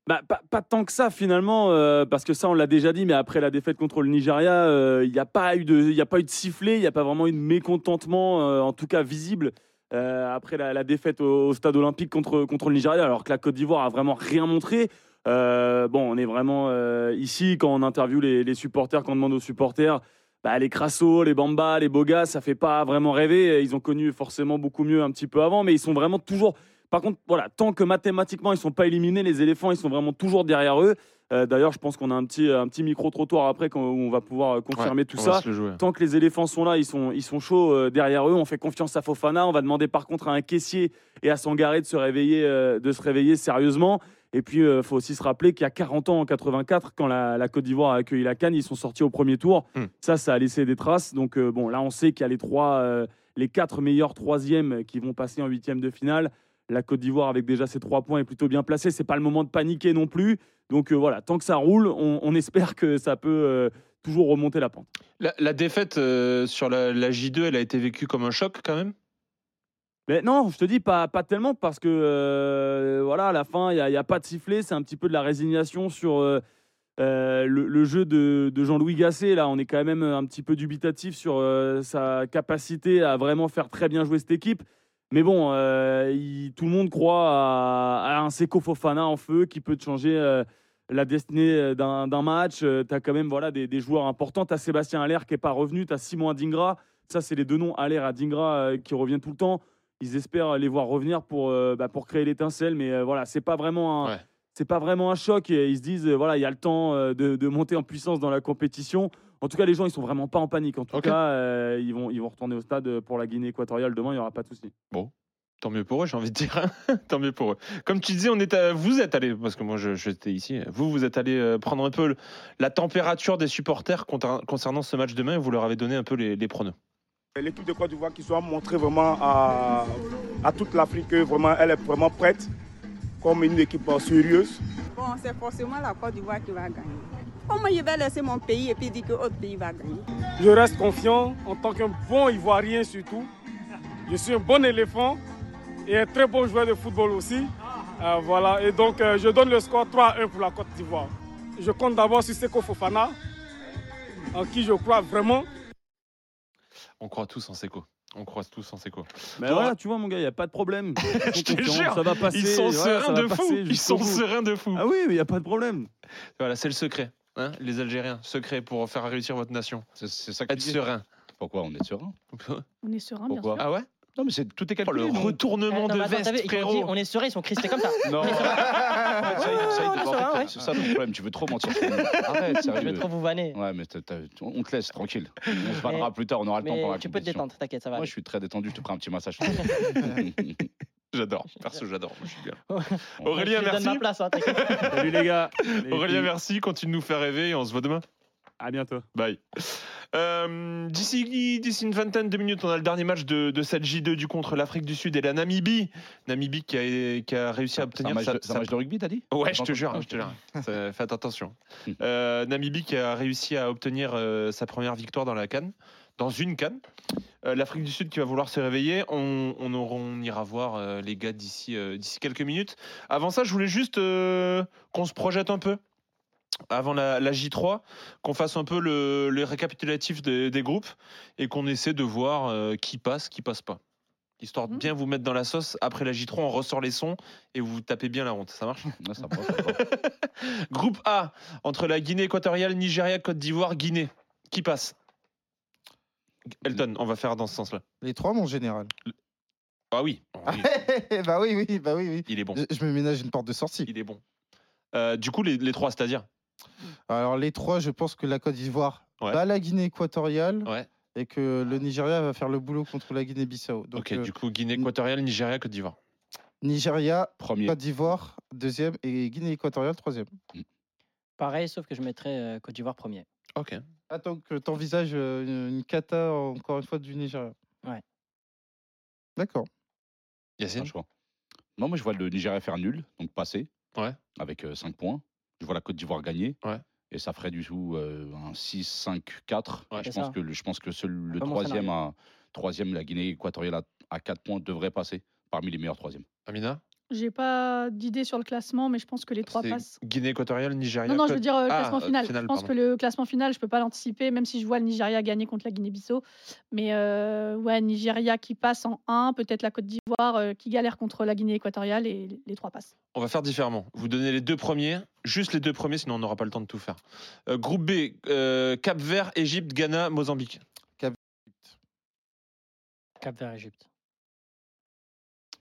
[SPEAKER 10] Bah, pas, tant que ça finalement, euh, parce que ça on l'a déjà dit, mais après la défaite contre le Nigeria, euh, il n'y a, pas eu de- a pas eu de sifflet, il n'y a pas vraiment eu de mécontentement, euh, en tout cas visible, après la, défaite au, stade olympique contre, contre le Nigeria, alors que la Côte d'Ivoire a vraiment rien montré. Bon, on est vraiment ici, quand on interviewe les, supporters, quand on demande aux supporters, bah, les Crasso, les Bamba, les Bogas, ça fait pas vraiment rêver. Ils ont connu forcément beaucoup mieux un petit peu avant, mais ils sont vraiment toujours par contre, voilà, tant que mathématiquement ils sont pas éliminés, les éléphants ils sont vraiment toujours derrière eux. Euh, D'ailleurs, je pense qu'on a un petit, un petit micro trottoir après où on va pouvoir euh, confirmer
[SPEAKER 1] Ouais,
[SPEAKER 10] tout ça. Tant que les éléphants sont là, ils sont, ils sont chauds euh, derrière eux. On fait confiance à Fofana. On va demander par contre à un caissier et à Sangaré de se réveiller, euh, de se réveiller sérieusement. Et puis, il faut aussi se rappeler qu'il y a 40 ans, en 84, quand la, la Côte d'Ivoire a accueilli la Cannes, ils sont sortis au premier tour.
[SPEAKER 1] Hmm.
[SPEAKER 10] Ça, ça a laissé des traces. Donc, bon, là, on sait qu'il y a les trois, les quatre meilleurs troisièmes qui vont passer en huitième de finale. La Côte d'Ivoire, avec déjà ses trois points, est plutôt bien placée. C'est pas le moment de paniquer non plus. Donc euh, voilà, tant que ça roule, on, on espère que ça peut euh, toujours remonter la pente.
[SPEAKER 1] La, la défaite euh, sur la, la J2, elle a été vécue comme un choc quand même?
[SPEAKER 10] Mais non, je te dis pas, pas tellement parce que voilà, à la fin, il n'y a, il y a pas de sifflet. C'est un petit peu de la résignation sur le, le jeu de, de Jean-Louis Gasset. Là, on est quand même un petit peu dubitatif sur sa capacité à vraiment faire très bien jouer cette équipe. Mais bon, euh, tout le monde croit à, un Seko Fofana en feu qui peut changer euh, la destinée d'un d'un match. tu as quand même voilà, des, joueurs importants. Tu as Sébastien Allaire qui n'est pas revenu. Tu Simon Adingra. Ça, c'est les deux noms, Allaire et Adingra, euh, qui reviennent tout le temps. Ils espèrent les voir revenir pour, euh, bah, créer l'étincelle. Mais euh, voilà, c'est pas vraiment un. C'est pas vraiment un choc et ils se disent euh, voilà il y a le temps euh, de, de monter en puissance dans la compétition. En tout cas les gens ils sont vraiment pas en panique. En tout cas euh, ils vont ils vont retourner au stade pour la Guinée équatoriale demain il y aura pas de souci.
[SPEAKER 1] Tant mieux pour eux, j'ai envie de dire. (laughs) Tant mieux pour eux. Comme tu disais, on est à- vous êtes allé, parce que moi je- j'étais ici, vous, vous êtes allé prendre un peu le- la température des supporters concernant ce match demain et vous leur avez donné un peu les, les pronos.
[SPEAKER 12] L'équipe de Côte d'Ivoire qui soit montré vraiment à, à toute l'Afrique que vraiment elle est vraiment prête comme une équipe sérieuse.
[SPEAKER 13] Bon, c'est forcément la Côte d'Ivoire qui va gagner. Comment je vais laisser mon pays et puis dire que l'autre pays va gagner?
[SPEAKER 12] Je reste confiant en tant qu'un bon Ivoirien surtout. Je suis un bon éléphant et un très bon joueur de football aussi. Euh, voilà, et donc euh, je donne le score 3-1 pour la Côte d'Ivoire. Je compte d'abord sur Seko Fofana, en qui je crois vraiment.
[SPEAKER 1] On croit tous en Seco. On croit tous en Seco.
[SPEAKER 10] Mais voilà tu vois mon gars il y a pas de problème. (laughs)
[SPEAKER 1] Je te jure,
[SPEAKER 10] ça va passer.
[SPEAKER 1] Ils sont
[SPEAKER 10] voilà,
[SPEAKER 1] sereins de fou.
[SPEAKER 10] passer
[SPEAKER 1] Ils sont sereins de fou.
[SPEAKER 10] Ah oui mais il y a pas de problème.
[SPEAKER 1] Voilà, c'est le secret, hein, les Algériens. Secret pour faire réussir votre nation.
[SPEAKER 4] C'est ça que
[SPEAKER 1] Être serein.
[SPEAKER 4] Pourquoi on est serein? (laughs)
[SPEAKER 5] On est serein, bien
[SPEAKER 4] Pourquoi?
[SPEAKER 5] sûr.
[SPEAKER 1] Ah ouais?
[SPEAKER 4] Non, mais c'est tout est
[SPEAKER 1] Oh,
[SPEAKER 4] calculé.
[SPEAKER 1] Le
[SPEAKER 4] non
[SPEAKER 1] retournement
[SPEAKER 3] non,
[SPEAKER 1] de veste, frérot.
[SPEAKER 3] on est serein, ils sont crispés comme ça. (laughs)
[SPEAKER 4] Non. C'est ça le problème, tu veux trop mentir. (laughs) Arrête,
[SPEAKER 3] Je vais
[SPEAKER 4] sérieux.
[SPEAKER 3] trop vous vanner.
[SPEAKER 4] Ouais, mais on te laisse tranquille. On se
[SPEAKER 3] Mais-
[SPEAKER 4] plus tard, on aura le temps pour la
[SPEAKER 3] tu peux te détendre, t'inquiète, ça va.
[SPEAKER 4] Moi, je suis très détendu, je te ferai un petit massage. (laughs)
[SPEAKER 1] J'adore. Perso, j'adore. Moi, je suis bien.
[SPEAKER 3] Je
[SPEAKER 1] Aurélien,
[SPEAKER 3] donne
[SPEAKER 1] merci.
[SPEAKER 3] ma place, hein, t'inquiète.
[SPEAKER 10] Salut les gars.
[SPEAKER 1] Aurélien, merci. Continue de nous faire rêver et on se voit demain.
[SPEAKER 10] À bientôt.
[SPEAKER 1] Bye. Euh, D'ici d'ici une vingtaine de minutes, on a le dernier match de, de cette J2 du contre l'Afrique du Sud et la Namibie. Namibie qui a, qui a réussi à obtenir
[SPEAKER 4] match
[SPEAKER 1] sa-
[SPEAKER 4] de- c'est un
[SPEAKER 1] sa-
[SPEAKER 4] match de rugby, t'as dit?
[SPEAKER 1] Ouais, je te jure, je te jure. Ça- Faites attention. Euh, Namibie qui a réussi à obtenir euh, sa première victoire dans la canne, dans une canne. Euh, L'Afrique du Sud qui va vouloir se réveiller. On, on, aura- on ira voir euh, les gars d'ici euh, d'ici quelques minutes. Avant ça, je voulais juste euh, qu'on se projette un peu. Avant la, la J3, qu'on fasse un peu le, le récapitulatif des, des groupes et qu'on essaie de voir euh, qui passe, qui passe pas. Histoire de
[SPEAKER 5] Mhm.
[SPEAKER 1] bien vous mettre dans la sauce. Après la J3, on ressort les sons et vous tapez bien la honte. Ça marche?
[SPEAKER 4] Ouais, ça passe. (laughs)
[SPEAKER 1] Groupe A, entre la Guinée équatoriale, Nigeria, Côte d'Ivoire, Guinée. Qui passe? Elton, on va faire dans ce sens-là.
[SPEAKER 2] Les trois, mon général.
[SPEAKER 1] Ah oui, oui, (laughs)
[SPEAKER 2] bah oui, oui, bah oui, oui.
[SPEAKER 1] il est bon.
[SPEAKER 2] Je, je me ménage une porte de sortie.
[SPEAKER 1] Il est bon. Euh, du coup, les, les trois, c'est-à-dire?
[SPEAKER 2] Alors les trois, je pense que la Côte d'Ivoire
[SPEAKER 1] Ouais.
[SPEAKER 2] bat la Guinée équatoriale
[SPEAKER 1] Ouais.
[SPEAKER 2] et que le Nigeria va faire le boulot contre la Guinée-Bissau. Donc
[SPEAKER 1] Ok,
[SPEAKER 2] euh,
[SPEAKER 1] du coup, Guinée équatoriale, Nigeria, Côte d'Ivoire.
[SPEAKER 2] Nigeria,
[SPEAKER 4] Premier.
[SPEAKER 2] Côte d'Ivoire deuxième et Guinée équatoriale troisième.
[SPEAKER 3] Pareil, sauf que je mettrais euh, Côte d'Ivoire premier.
[SPEAKER 1] Ok.
[SPEAKER 2] Attends que t'envisages euh, une, une cata encore une fois du Nigeria.
[SPEAKER 3] Ouais.
[SPEAKER 2] D'accord.
[SPEAKER 1] Yacine?
[SPEAKER 4] Choix. Non, moi je vois le Nigeria faire nul, donc passer.
[SPEAKER 1] Ouais.
[SPEAKER 4] Avec 5 points. Je vois la Côte d'Ivoire gagner.
[SPEAKER 1] Ouais.
[SPEAKER 4] Et ça ferait du tout euh, un 6, 5, 4.
[SPEAKER 1] Ouais.
[SPEAKER 4] je,
[SPEAKER 3] C'est
[SPEAKER 4] pense
[SPEAKER 3] ça.
[SPEAKER 4] que le, je pense que seul le troisième, à, troisième, la Guinée équatoriale à, à 4 points devrait passer parmi les meilleurs troisièmes.
[SPEAKER 1] Amina?
[SPEAKER 5] J'ai pas d'idée sur le classement, mais je pense que les trois passent.
[SPEAKER 1] Guinée équatoriale, Nigeria.
[SPEAKER 5] Non, non, je veux dire euh,
[SPEAKER 1] Ah,
[SPEAKER 5] classement final.
[SPEAKER 1] final,
[SPEAKER 5] Je pense
[SPEAKER 1] pardon.
[SPEAKER 5] que le classement final, je peux pas l'anticiper, même si je vois le Nigeria gagner contre la Guinée-Bissau. Mais euh, ouais, Nigeria qui passe en 1, peut-être la Côte d'Ivoire euh, qui galère contre la Guinée équatoriale et les- trois passent.
[SPEAKER 1] On va faire différemment. Vous donnez les deux premiers, juste les deux premiers, sinon on n'aura pas le temps de tout faire. Euh, groupe B, euh, Cap Vert, Égypte, Ghana, Mozambique.
[SPEAKER 3] Cap Vert, Égypte.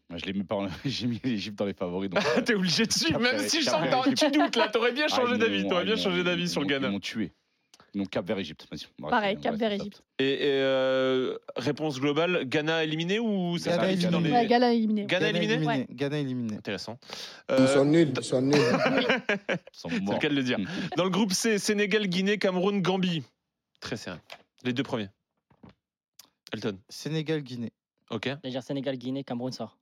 [SPEAKER 4] Moi, Je l'ai mis, par- (laughs) j'ai mis l'Égypte dans les favoris. Donc, euh,
[SPEAKER 1] T'es obligé de suivre, même si je sens que tu doutes là, t'aurais bien
[SPEAKER 4] ah,
[SPEAKER 1] changé
[SPEAKER 4] ils
[SPEAKER 1] d'avis, t'aurais
[SPEAKER 4] ah,
[SPEAKER 1] bien changé d'avis sur le
[SPEAKER 4] m'ont- Ils
[SPEAKER 1] Ghana.
[SPEAKER 4] m'ont tué. Donc Cap Vert Égypte.
[SPEAKER 5] Pareil, Cap
[SPEAKER 4] rester
[SPEAKER 5] Égypte.
[SPEAKER 1] Et, et, euh, réponse globale, Ghana éliminé ou ça
[SPEAKER 2] Ghana
[SPEAKER 1] qualifie dans
[SPEAKER 2] éliminé.
[SPEAKER 1] les...
[SPEAKER 5] Ouais, Ghana éliminé.
[SPEAKER 1] Ghana éliminé
[SPEAKER 5] Ouais.
[SPEAKER 2] Ghana éliminé.
[SPEAKER 1] Intéressant.
[SPEAKER 9] Ils
[SPEAKER 1] Euh,
[SPEAKER 9] sont nuls, ils sont nuls. (laughs)
[SPEAKER 4] Ils sont (laughs)
[SPEAKER 1] c'est le cas de le dire. Dans le groupe C, Sénégal, Guinée, Cameroun, Gambie. Très serré. Les deux premiers. Elton,
[SPEAKER 2] Sénégal, Guinée.
[SPEAKER 1] ok.
[SPEAKER 3] Dire Sénégal, Guinée, Cameroun sort.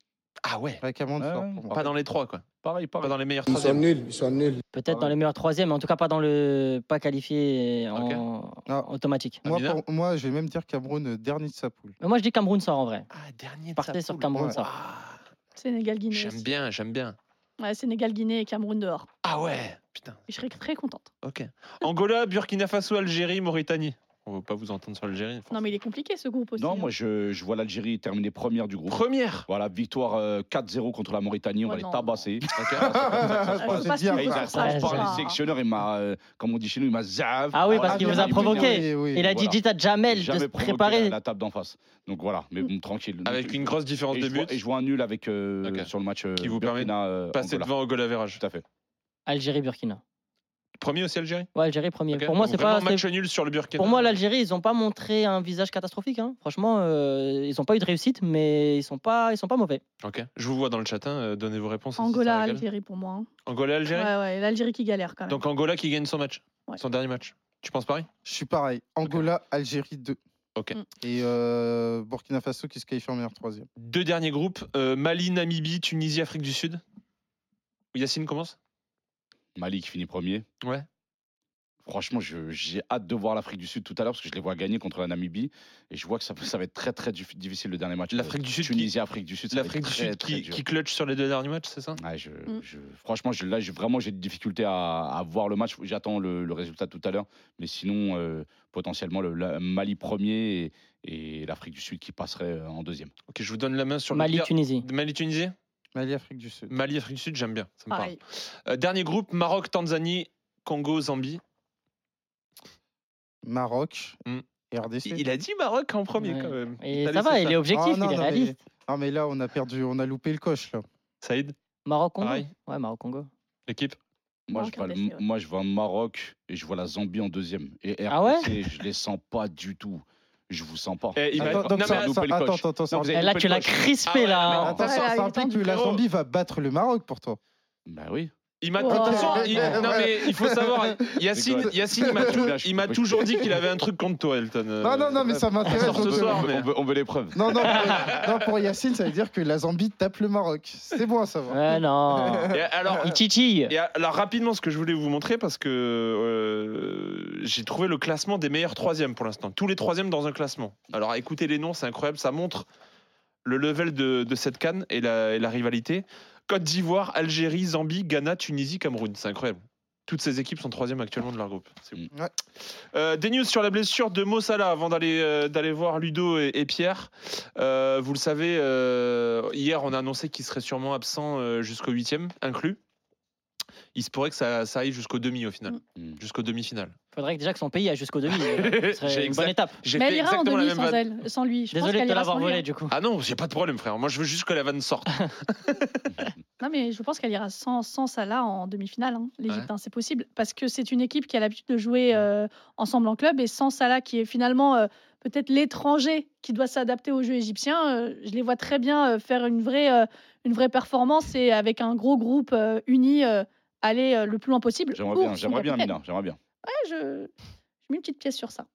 [SPEAKER 1] Ah ouais.
[SPEAKER 2] Avec Cameroun
[SPEAKER 4] Ouais,
[SPEAKER 2] fort
[SPEAKER 4] ouais.
[SPEAKER 2] pour moi.
[SPEAKER 1] Pas dans les trois, quoi.
[SPEAKER 4] Pareil,
[SPEAKER 1] Pas
[SPEAKER 4] pareil.
[SPEAKER 1] dans les meilleurs
[SPEAKER 14] Ils sont
[SPEAKER 1] troisièmes.
[SPEAKER 14] nuls, ils sont nuls.
[SPEAKER 3] Peut-être dans les meilleurs troisièmes, mais en tout cas pas dans le pas qualifié en
[SPEAKER 2] Ah.
[SPEAKER 3] automatique.
[SPEAKER 2] Moi,
[SPEAKER 1] Amina
[SPEAKER 2] pour- moi, je vais même dire Cameroun euh, dernier de sa poule.
[SPEAKER 3] Mais moi je dis Cameroun sort en vrai.
[SPEAKER 1] Ah, dernier de
[SPEAKER 3] Partez
[SPEAKER 1] sa
[SPEAKER 3] sur
[SPEAKER 1] poule.
[SPEAKER 3] Cameroun
[SPEAKER 2] Ouais.
[SPEAKER 3] sort.
[SPEAKER 1] Ah,
[SPEAKER 5] Sénégal-Guinée.
[SPEAKER 1] J'aime
[SPEAKER 5] aussi.
[SPEAKER 1] bien, j'aime bien.
[SPEAKER 5] Ouais, Sénégal-Guinée et Cameroun dehors.
[SPEAKER 1] Ah ouais, putain.
[SPEAKER 5] Et je serais très contente.
[SPEAKER 1] Ok. Angola, Burkina Faso, Algérie, Mauritanie. On va pas vous entendre sur l'Algérie.
[SPEAKER 5] Non, mais il est compliqué ce groupe aussi.
[SPEAKER 4] Non,
[SPEAKER 5] hein.
[SPEAKER 4] moi je, je vois l'Algérie terminer première du groupe.
[SPEAKER 1] Première.
[SPEAKER 4] Voilà, victoire euh, 4-0 contre la Mauritanie, on
[SPEAKER 5] Ouais,
[SPEAKER 4] va
[SPEAKER 5] non.
[SPEAKER 4] les tabasser. Et il a
[SPEAKER 5] ça, je
[SPEAKER 4] par les
[SPEAKER 5] pas.
[SPEAKER 4] sélectionneurs, il m'a, euh, comme on dit chez nous, il m'a zave.
[SPEAKER 3] Ah oui, parce qu'il vous a provoqué.
[SPEAKER 2] oui, oui.
[SPEAKER 3] Il a dit dites à Jamel de se préparer.
[SPEAKER 4] La, la table d'en face. Donc voilà, mais bon, tranquille.
[SPEAKER 1] Avec une grosse différence de but
[SPEAKER 4] Et je vois un nul avec, euh, sur le match euh,
[SPEAKER 1] Qui vous permet de
[SPEAKER 4] euh,
[SPEAKER 1] passer devant au goal average.
[SPEAKER 4] Tout à fait.
[SPEAKER 3] Algérie Burkina.
[SPEAKER 1] Premier aussi Algérie
[SPEAKER 3] Ouais, Algérie premier. Pour moi c'est pas
[SPEAKER 1] match
[SPEAKER 3] c'est-
[SPEAKER 1] nul sur le Burkina.
[SPEAKER 3] Pour moi, l'Algérie, ils n'ont pas montré un visage catastrophique. hein. Franchement, euh, ils n'ont pas eu de réussite, mais ils sont pas, ils sont pas mauvais.
[SPEAKER 1] Ok. Je vous vois dans le chat. hein, euh, Donnez vos réponses. ça
[SPEAKER 5] Angola. Algérie pour moi. hein.
[SPEAKER 1] Angola, Algérie.
[SPEAKER 5] Ouais, ouais, l'Algérie qui galère quand même.
[SPEAKER 1] Donc Angola qui gagne son match,
[SPEAKER 5] Ouais.
[SPEAKER 1] son dernier match. Tu penses pareil?
[SPEAKER 2] Je suis pareil. Angola, Algérie 2.
[SPEAKER 1] Ok.
[SPEAKER 5] Mm.
[SPEAKER 2] Et euh, Burkina Faso qui se qualifie en meilleur troisième.
[SPEAKER 1] Deux derniers groupes euh, Mali, Namibie, Tunisie, Afrique du Sud. Yacine commence.
[SPEAKER 4] Mali qui finit premier.
[SPEAKER 1] Ouais.
[SPEAKER 4] Franchement, j'ai hâte de voir l'Afrique du Sud tout à l'heure parce que je les vois gagner contre la Namibie et je vois que ça, va être très très dif- difficile le dernier match.
[SPEAKER 1] L'Afrique du Sud qui-
[SPEAKER 4] Tunisie, Afrique du Sud.
[SPEAKER 1] L'Afrique du
[SPEAKER 4] très,
[SPEAKER 1] Sud
[SPEAKER 4] très
[SPEAKER 1] qui, qui clutch sur les deux derniers matchs, c'est ça?
[SPEAKER 4] Ouais, je,
[SPEAKER 5] Mm.
[SPEAKER 4] je- franchement, je, là, je- vraiment, j'ai des difficultés à, à voir le match. J'attends le, le résultat tout à l'heure. Mais sinon, euh, potentiellement, le, Mali premier et, et l'Afrique du Sud qui passerait euh, en deuxième.
[SPEAKER 1] Ok, je vous donne la main sur le
[SPEAKER 3] Mali. Tunisie.
[SPEAKER 1] Mali, Tunisie?
[SPEAKER 2] Mali, Afrique du Sud.
[SPEAKER 1] Mali, Afrique du Sud, j'aime bien. Ça me parle.
[SPEAKER 5] Pareil.
[SPEAKER 1] Euh, dernier groupe Maroc, Tanzanie, Congo, Zambie.
[SPEAKER 2] Maroc
[SPEAKER 1] Mm.
[SPEAKER 2] et RDC.
[SPEAKER 1] Il a dit Maroc en premier
[SPEAKER 3] Ouais.
[SPEAKER 1] quand même.
[SPEAKER 3] Et
[SPEAKER 1] T'as
[SPEAKER 3] ça
[SPEAKER 1] laissé
[SPEAKER 3] va, il est objectif,
[SPEAKER 2] Ah, non,
[SPEAKER 3] il est
[SPEAKER 2] non, mais-
[SPEAKER 3] réaliste.
[SPEAKER 2] Ah mais là on a perdu, on a loupé le coche là.
[SPEAKER 1] Saïd,
[SPEAKER 3] Maroc-Congo
[SPEAKER 1] Pareil.
[SPEAKER 3] Ouais, Maroc-Congo.
[SPEAKER 1] l'équipe.
[SPEAKER 4] Moi,
[SPEAKER 5] Maroc,
[SPEAKER 4] je vois, le-
[SPEAKER 5] RDC, ouais.
[SPEAKER 4] moi, je vois Maroc et je vois la Zambie en deuxième. Et RDC,
[SPEAKER 3] Ah ouais
[SPEAKER 4] je les sens pas du tout. Je vous sens pas.
[SPEAKER 1] Eh, il m'a-
[SPEAKER 2] Attends,
[SPEAKER 1] non,
[SPEAKER 2] donc
[SPEAKER 1] mais
[SPEAKER 2] ça-
[SPEAKER 1] attends,
[SPEAKER 2] ça- attends, attends,
[SPEAKER 4] Non, vous
[SPEAKER 3] là, tu l'as crispé,
[SPEAKER 1] Ah ouais,
[SPEAKER 3] là. hein.
[SPEAKER 2] Attends,
[SPEAKER 5] Ouais,
[SPEAKER 2] ça, implique que la. Zambie va battre le Maroc pour toi.
[SPEAKER 4] Bah oui.
[SPEAKER 1] Il m'a
[SPEAKER 5] Oh.
[SPEAKER 1] attention, il-
[SPEAKER 2] Ouais.
[SPEAKER 1] non mais il faut savoir, Yacine. Yacine il m'a (laughs) il toujours dit qu'il avait un truc contre toi, Elton. euh,
[SPEAKER 2] Non non non mais ça m'intéresse.
[SPEAKER 1] sort ce
[SPEAKER 2] donc, euh,
[SPEAKER 1] soir,
[SPEAKER 4] on,
[SPEAKER 1] mais-
[SPEAKER 4] veut, on veut les preuves.
[SPEAKER 2] Non non, pour, (laughs) non, pour Yacine ça veut dire que la Zambie tape le Maroc. C'est bon à savoir.
[SPEAKER 3] Ouais, non.
[SPEAKER 1] Et alors,
[SPEAKER 3] Il titille.
[SPEAKER 1] et alors rapidement, ce que je voulais vous montrer, parce que euh, j'ai trouvé le classement des meilleurs troisièmes pour l'instant. Tous les troisièmes dans un classement. Alors écoutez les noms, c'est incroyable, ça montre le level de, de cette canne et la, et la rivalité. Côte d'Ivoire, Algérie, Zambie, Ghana, Tunisie, Cameroun. C'est incroyable. Toutes ces équipes sont troisième actuellement de leur groupe. C'est.
[SPEAKER 2] Ouais.
[SPEAKER 1] Euh, des news sur la blessure de Mo Salah avant d'aller euh, d'aller voir Ludo et, et Pierre. Euh, vous le savez, euh, hier on a annoncé qu'il serait sûrement absent euh, jusqu'au huitième inclus. Il se pourrait que ça, ça aille jusqu'au demi au final,
[SPEAKER 4] Mm.
[SPEAKER 1] jusqu'au demi-finale.
[SPEAKER 3] Faudrait que déjà que son pays aille jusqu'au demi. euh, (laughs) Ce serait une
[SPEAKER 1] exact-
[SPEAKER 3] bonne étape.
[SPEAKER 1] J'ai
[SPEAKER 5] Mais elle ira en demi sans
[SPEAKER 1] vanne.
[SPEAKER 5] elle, sans lui. Je pense
[SPEAKER 3] Désolé
[SPEAKER 5] qu'elle
[SPEAKER 3] de l'avoir
[SPEAKER 5] sans lui,
[SPEAKER 3] volé,
[SPEAKER 5] hein.
[SPEAKER 3] du coup.
[SPEAKER 1] Ah non, j'ai pas de problème frère. Moi je veux juste que la vanne sorte. (laughs) (laughs)
[SPEAKER 5] Non, mais je pense qu'elle ira sans, sans Salah en demi-finale, hein, l'Égypte. hein, c'est possible. Parce que c'est une équipe qui a l'habitude de jouer euh, ensemble en club. Et sans Salah, qui est finalement euh, peut-être l'étranger qui doit s'adapter au jeu égyptien, euh, je les vois très bien faire une vraie, une vraie performance et avec un gros groupe uni aller euh, le plus loin possible.
[SPEAKER 4] J'aimerais bien, j'aimerais bien. Mina, j'aimerais bien.
[SPEAKER 5] Ouais, je... je mets une petite pièce sur ça.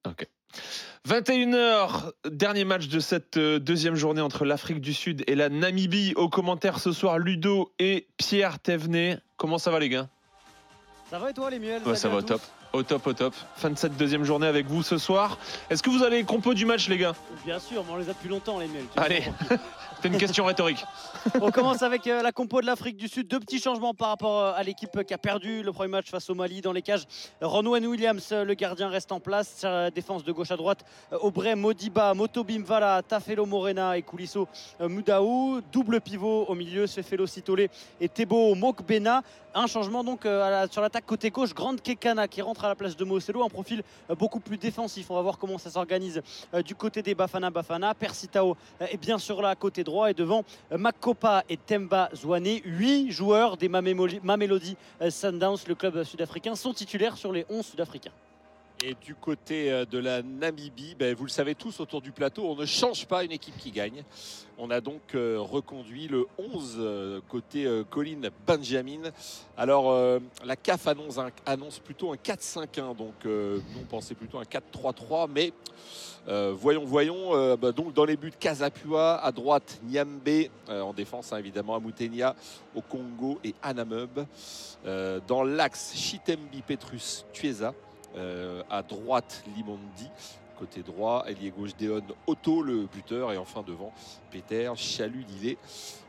[SPEAKER 1] 21h, dernier match de cette euh, deuxième journée entre l'Afrique du Sud et la Namibie. Au commentaire ce soir, Ludo et Pierre Thévenet. Comment ça va les gars?
[SPEAKER 7] Ça va et toi, les muels
[SPEAKER 1] Ouais, Ça va au top. Au top, au top. Fin de cette deuxième journée avec vous ce soir. Est-ce que vous avez les compos du match les gars?
[SPEAKER 7] Bien sûr, mais on les a depuis longtemps, les sais
[SPEAKER 1] Allez, (laughs) c'est une question rhétorique.
[SPEAKER 7] On commence avec euh, la compo de l'Afrique du Sud. Deux petits changements par rapport euh, à l'équipe qui a perdu le premier match face au Mali dans les cages. Ronwen Williams, euh, le gardien, reste en place. Défense de gauche à droite, Aubrey Modiba, Motobim Vala, Tafelo Morena et Koulisso Mudaou. Double pivot au milieu, Sefelo Sitole et Tebo Mokbena. Un changement donc sur l'attaque côté gauche, Grande Kekana qui rentre à la place de Moselo, un profil euh, beaucoup plus défensif. On va voir comment ça s'organise euh, du côté des Bafana Bafana. Persitao euh, est bien sûr là côté droit et devant Makopa et Temba Zwane. Huit joueurs des euh, Sundowns, le club sud-africain, sont titulaires sur les 11 sud-africains.
[SPEAKER 6] Et du côté euh, de la Namibie, ben, vous le savez tous autour du plateau, on ne change pas une équipe qui gagne. On a donc euh, reconduit le 11 euh, côté Colin Benjamin. Alors la CAF annonce, plutôt un 4-5-1, donc nous on pensait plutôt un 4-3-3, mais voyons, voyons. bah, donc dans les buts, Casapua, à droite Niambe, en défense hein, évidemment Amutenia, au Congo et Anamub. Dans l'axe, Chitembi Petrus Tuesa. Euh, à droite, Limondi. Côté droit, ailier gauche, Deon Otto, le buteur. Et enfin devant, Peter Chalut Lillet.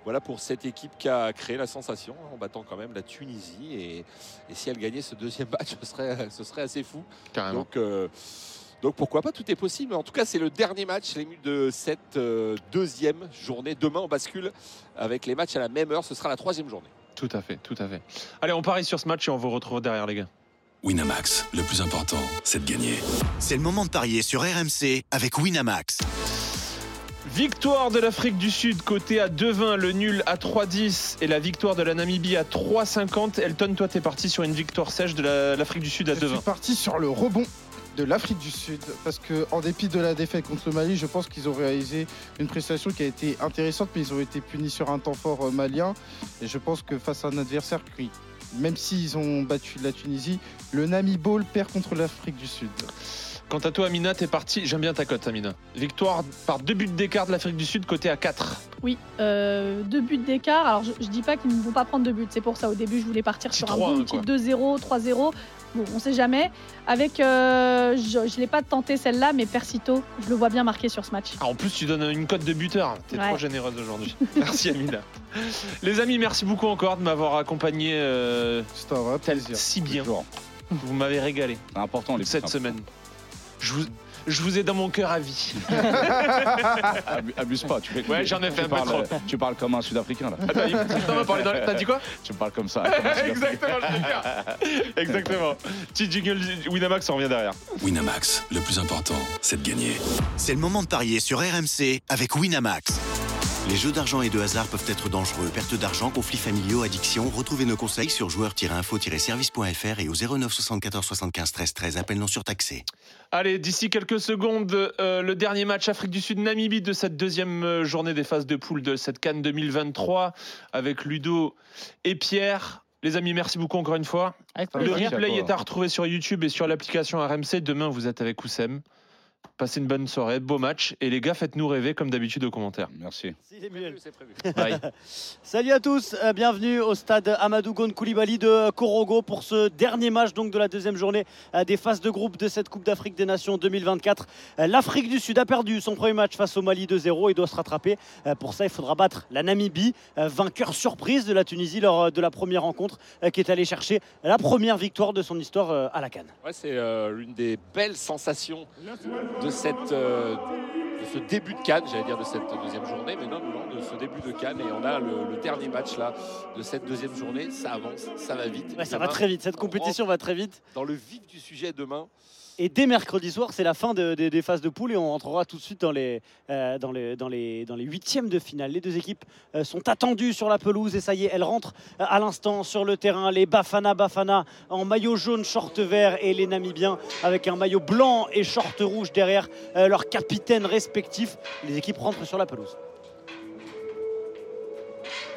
[SPEAKER 6] Voilà pour cette équipe qui a créé la sensation hein, en battant quand même la Tunisie. Et, et si elle gagnait ce deuxième (laughs) match, ce serait, ce serait assez fou.
[SPEAKER 1] Carrément.
[SPEAKER 6] Donc, euh, donc pourquoi pas, tout est possible. En tout cas, c'est le dernier match les minutes de cette euh, deuxième journée. Demain, on bascule avec les matchs à la même heure. Ce sera la troisième journée.
[SPEAKER 1] Tout à fait, tout à fait. Allez, on parie sur ce match et on vous retrouve derrière, les gars.
[SPEAKER 14] Winamax, le plus important, c'est de gagner.
[SPEAKER 15] C'est le moment de parier sur RMC avec Winamax.
[SPEAKER 1] Victoire de l'Afrique du Sud, côté à 2,20, le nul à 3,10 et la victoire de la Namibie à 3,50. Elton, toi, t'es parti sur une victoire sèche de la- l'Afrique du Sud à
[SPEAKER 2] Je suis
[SPEAKER 1] 2,20.
[SPEAKER 2] parti sur le rebond de l'Afrique du Sud parce que en dépit de la défaite contre le Mali, je pense qu'ils ont réalisé une prestation qui a été intéressante, mais ils ont été punis sur un temps fort malien. Et je pense que face à un adversaire qui, même s'ils ont battu la Tunisie, le Namiball perd contre l'Afrique du Sud.
[SPEAKER 1] Quant à toi, Amina, t'es parti. J'aime bien ta cote, Amina. Victoire par deux buts d'écart de l'Afrique du Sud, côté à 4.
[SPEAKER 5] Oui, euh, deux buts d'écart. Alors, je, je dis pas qu'ils ne vont pas prendre deux buts. C'est pour ça, au début, je voulais partir
[SPEAKER 1] Petit
[SPEAKER 5] sur un
[SPEAKER 1] 3-1,
[SPEAKER 5] bon petit
[SPEAKER 1] quoi.
[SPEAKER 5] 2-0, 3-0. Bon, on sait jamais. Avec, euh, je ne l'ai pas tenté celle-là, mais Persito, je le vois bien marqué sur ce match.
[SPEAKER 1] Ah, en plus, tu donnes une cote de buteur. T'es
[SPEAKER 5] Ouais.
[SPEAKER 1] trop généreuse aujourd'hui. (laughs) Merci, Amina. Les amis, merci beaucoup encore de m'avoir accompagné euh,
[SPEAKER 2] C'est un vrai plaisir.
[SPEAKER 1] si bien. Vous m'avez régalé
[SPEAKER 4] C'est important les
[SPEAKER 1] cette semaine. Je vous, je vous ai dans mon cœur à vie. (laughs)
[SPEAKER 4] Abu- Abuse pas. Tu fais,
[SPEAKER 1] Ouais, j'en ai
[SPEAKER 4] tu
[SPEAKER 1] fait un peu
[SPEAKER 4] parles,
[SPEAKER 1] trop.
[SPEAKER 4] euh, Tu parles comme un Sud-Africain là.
[SPEAKER 1] Attends, il- dans le- T'as dit quoi? (laughs)
[SPEAKER 4] Tu parles comme ça. comme un Sud-Africain. (laughs)
[SPEAKER 1] Exactement, je. Exactement. Petit jingle Winamax, on revient derrière.
[SPEAKER 14] Winamax, le plus important, c'est de gagner.
[SPEAKER 15] C'est le moment de parier sur RMC avec Winamax. Les jeux d'argent et de hasard peuvent être dangereux. Perte d'argent, conflits familiaux, addiction. Retrouvez nos conseils sur joueurs-info-service.fr et au 09 74 75 13 13. Appel non surtaxé.
[SPEAKER 1] Allez, d'ici quelques secondes, euh, le dernier match Afrique du Sud-Namibie de cette deuxième euh, journée des phases de poule de cette Cannes 2023 avec Ludo et Pierre. Les amis, merci beaucoup encore une fois.
[SPEAKER 3] Avec
[SPEAKER 1] Le replay est à retrouver sur YouTube et sur l'application RMC. Demain, vous êtes avec Oussem. Passez une bonne soirée, beau match. Et les gars, faites-nous rêver comme d'habitude aux commentaires.
[SPEAKER 4] Merci.
[SPEAKER 7] Si, Samuel.
[SPEAKER 6] C'est prévu. (laughs)
[SPEAKER 1] Bye. (laughs)
[SPEAKER 7] Salut à tous, euh, bienvenue au stade Amadou Gon Koulibaly de Korogo pour ce dernier match donc de la deuxième journée euh, des phases de groupe de cette Coupe d'Afrique des Nations 2024. Euh, L'Afrique du Sud a perdu son premier match face au Mali 2-0 et doit se rattraper. Pour ça, il faudra battre la Namibie, vainqueur surprise de la Tunisie lors de la première rencontre, qui est allé chercher la première victoire de son histoire à la Cannes.
[SPEAKER 6] Ouais, c'est euh, l'une des belles sensations de, cette, euh, de ce début de Cannes, j'allais dire de cette deuxième journée, mais non, non, de ce début de Cannes. Et on a le, le dernier match là de cette deuxième journée. Ça avance, ça va vite.
[SPEAKER 7] Ouais, ça
[SPEAKER 6] Demain,
[SPEAKER 7] va très vite, cette
[SPEAKER 6] on
[SPEAKER 7] compétition va très vite.
[SPEAKER 6] Dans le vif du sujet demain.
[SPEAKER 7] Et dès mercredi soir, c'est la fin de- de- des phases de poule et on rentrera tout de suite dans les, euh, dans huitièmes de finale. Les deux équipes euh, sont attendues sur la pelouse et ça y est, elles rentrent euh, à l'instant sur le terrain. Les Bafana Bafana en maillot jaune, short vert et les Namibiens avec un maillot blanc et short rouge derrière leurs capitaines respectifs. Les équipes rentrent sur la pelouse.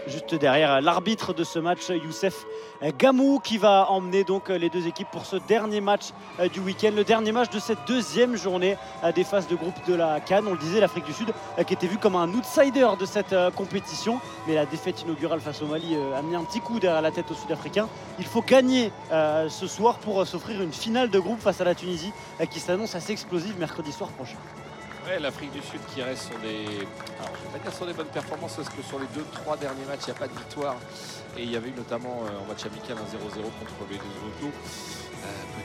[SPEAKER 7] Juste derrière l'arbitre de ce match, Youssef Gamou, qui va emmener donc les deux équipes pour ce dernier match euh, du week-end, le dernier match de cette deuxième journée euh, des phases de groupe de la Cannes. On le disait, l'Afrique du Sud euh, qui était vue comme un outsider de cette compétition, mais la défaite inaugurale face au Mali a mis un petit coup derrière la tête aux Sud-Africains. Il faut gagner ce soir pour s'offrir une finale de groupe face à la Tunisie qui s'annonce assez explosive mercredi soir prochain.
[SPEAKER 6] L'Afrique du Sud qui reste sur des. Alors, je vais pas dire sur des bonnes performances parce que sur les deux, trois derniers matchs, il n'y a pas de victoire. Et il y avait eu notamment euh, en match amical un 0-0 contre les deux autos.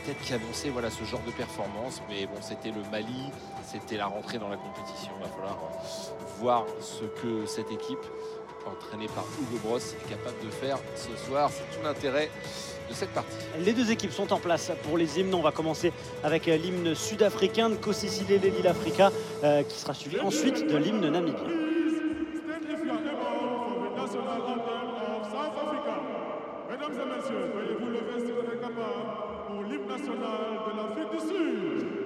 [SPEAKER 6] Peut-être qui annonçait voilà, ce genre de performance, mais bon, c'était le Mali, c'était la rentrée dans la compétition. Il va falloir euh, voir ce que cette équipe, entraînée par Hugo Bros, est capable de faire ce soir. C'est tout l'intérêt de cette partie.
[SPEAKER 7] Les deux équipes sont en place pour les hymnes. On va commencer avec euh, l'hymne sud-africain de Kosisile Lelil Africa, euh, qui sera suivi ensuite de l'hymne namibien.
[SPEAKER 12] Mesdames et messieurs, veuillez vous lever si vous êtes capables.
[SPEAKER 16] pour l'hymne national de l'Afrique du Sud.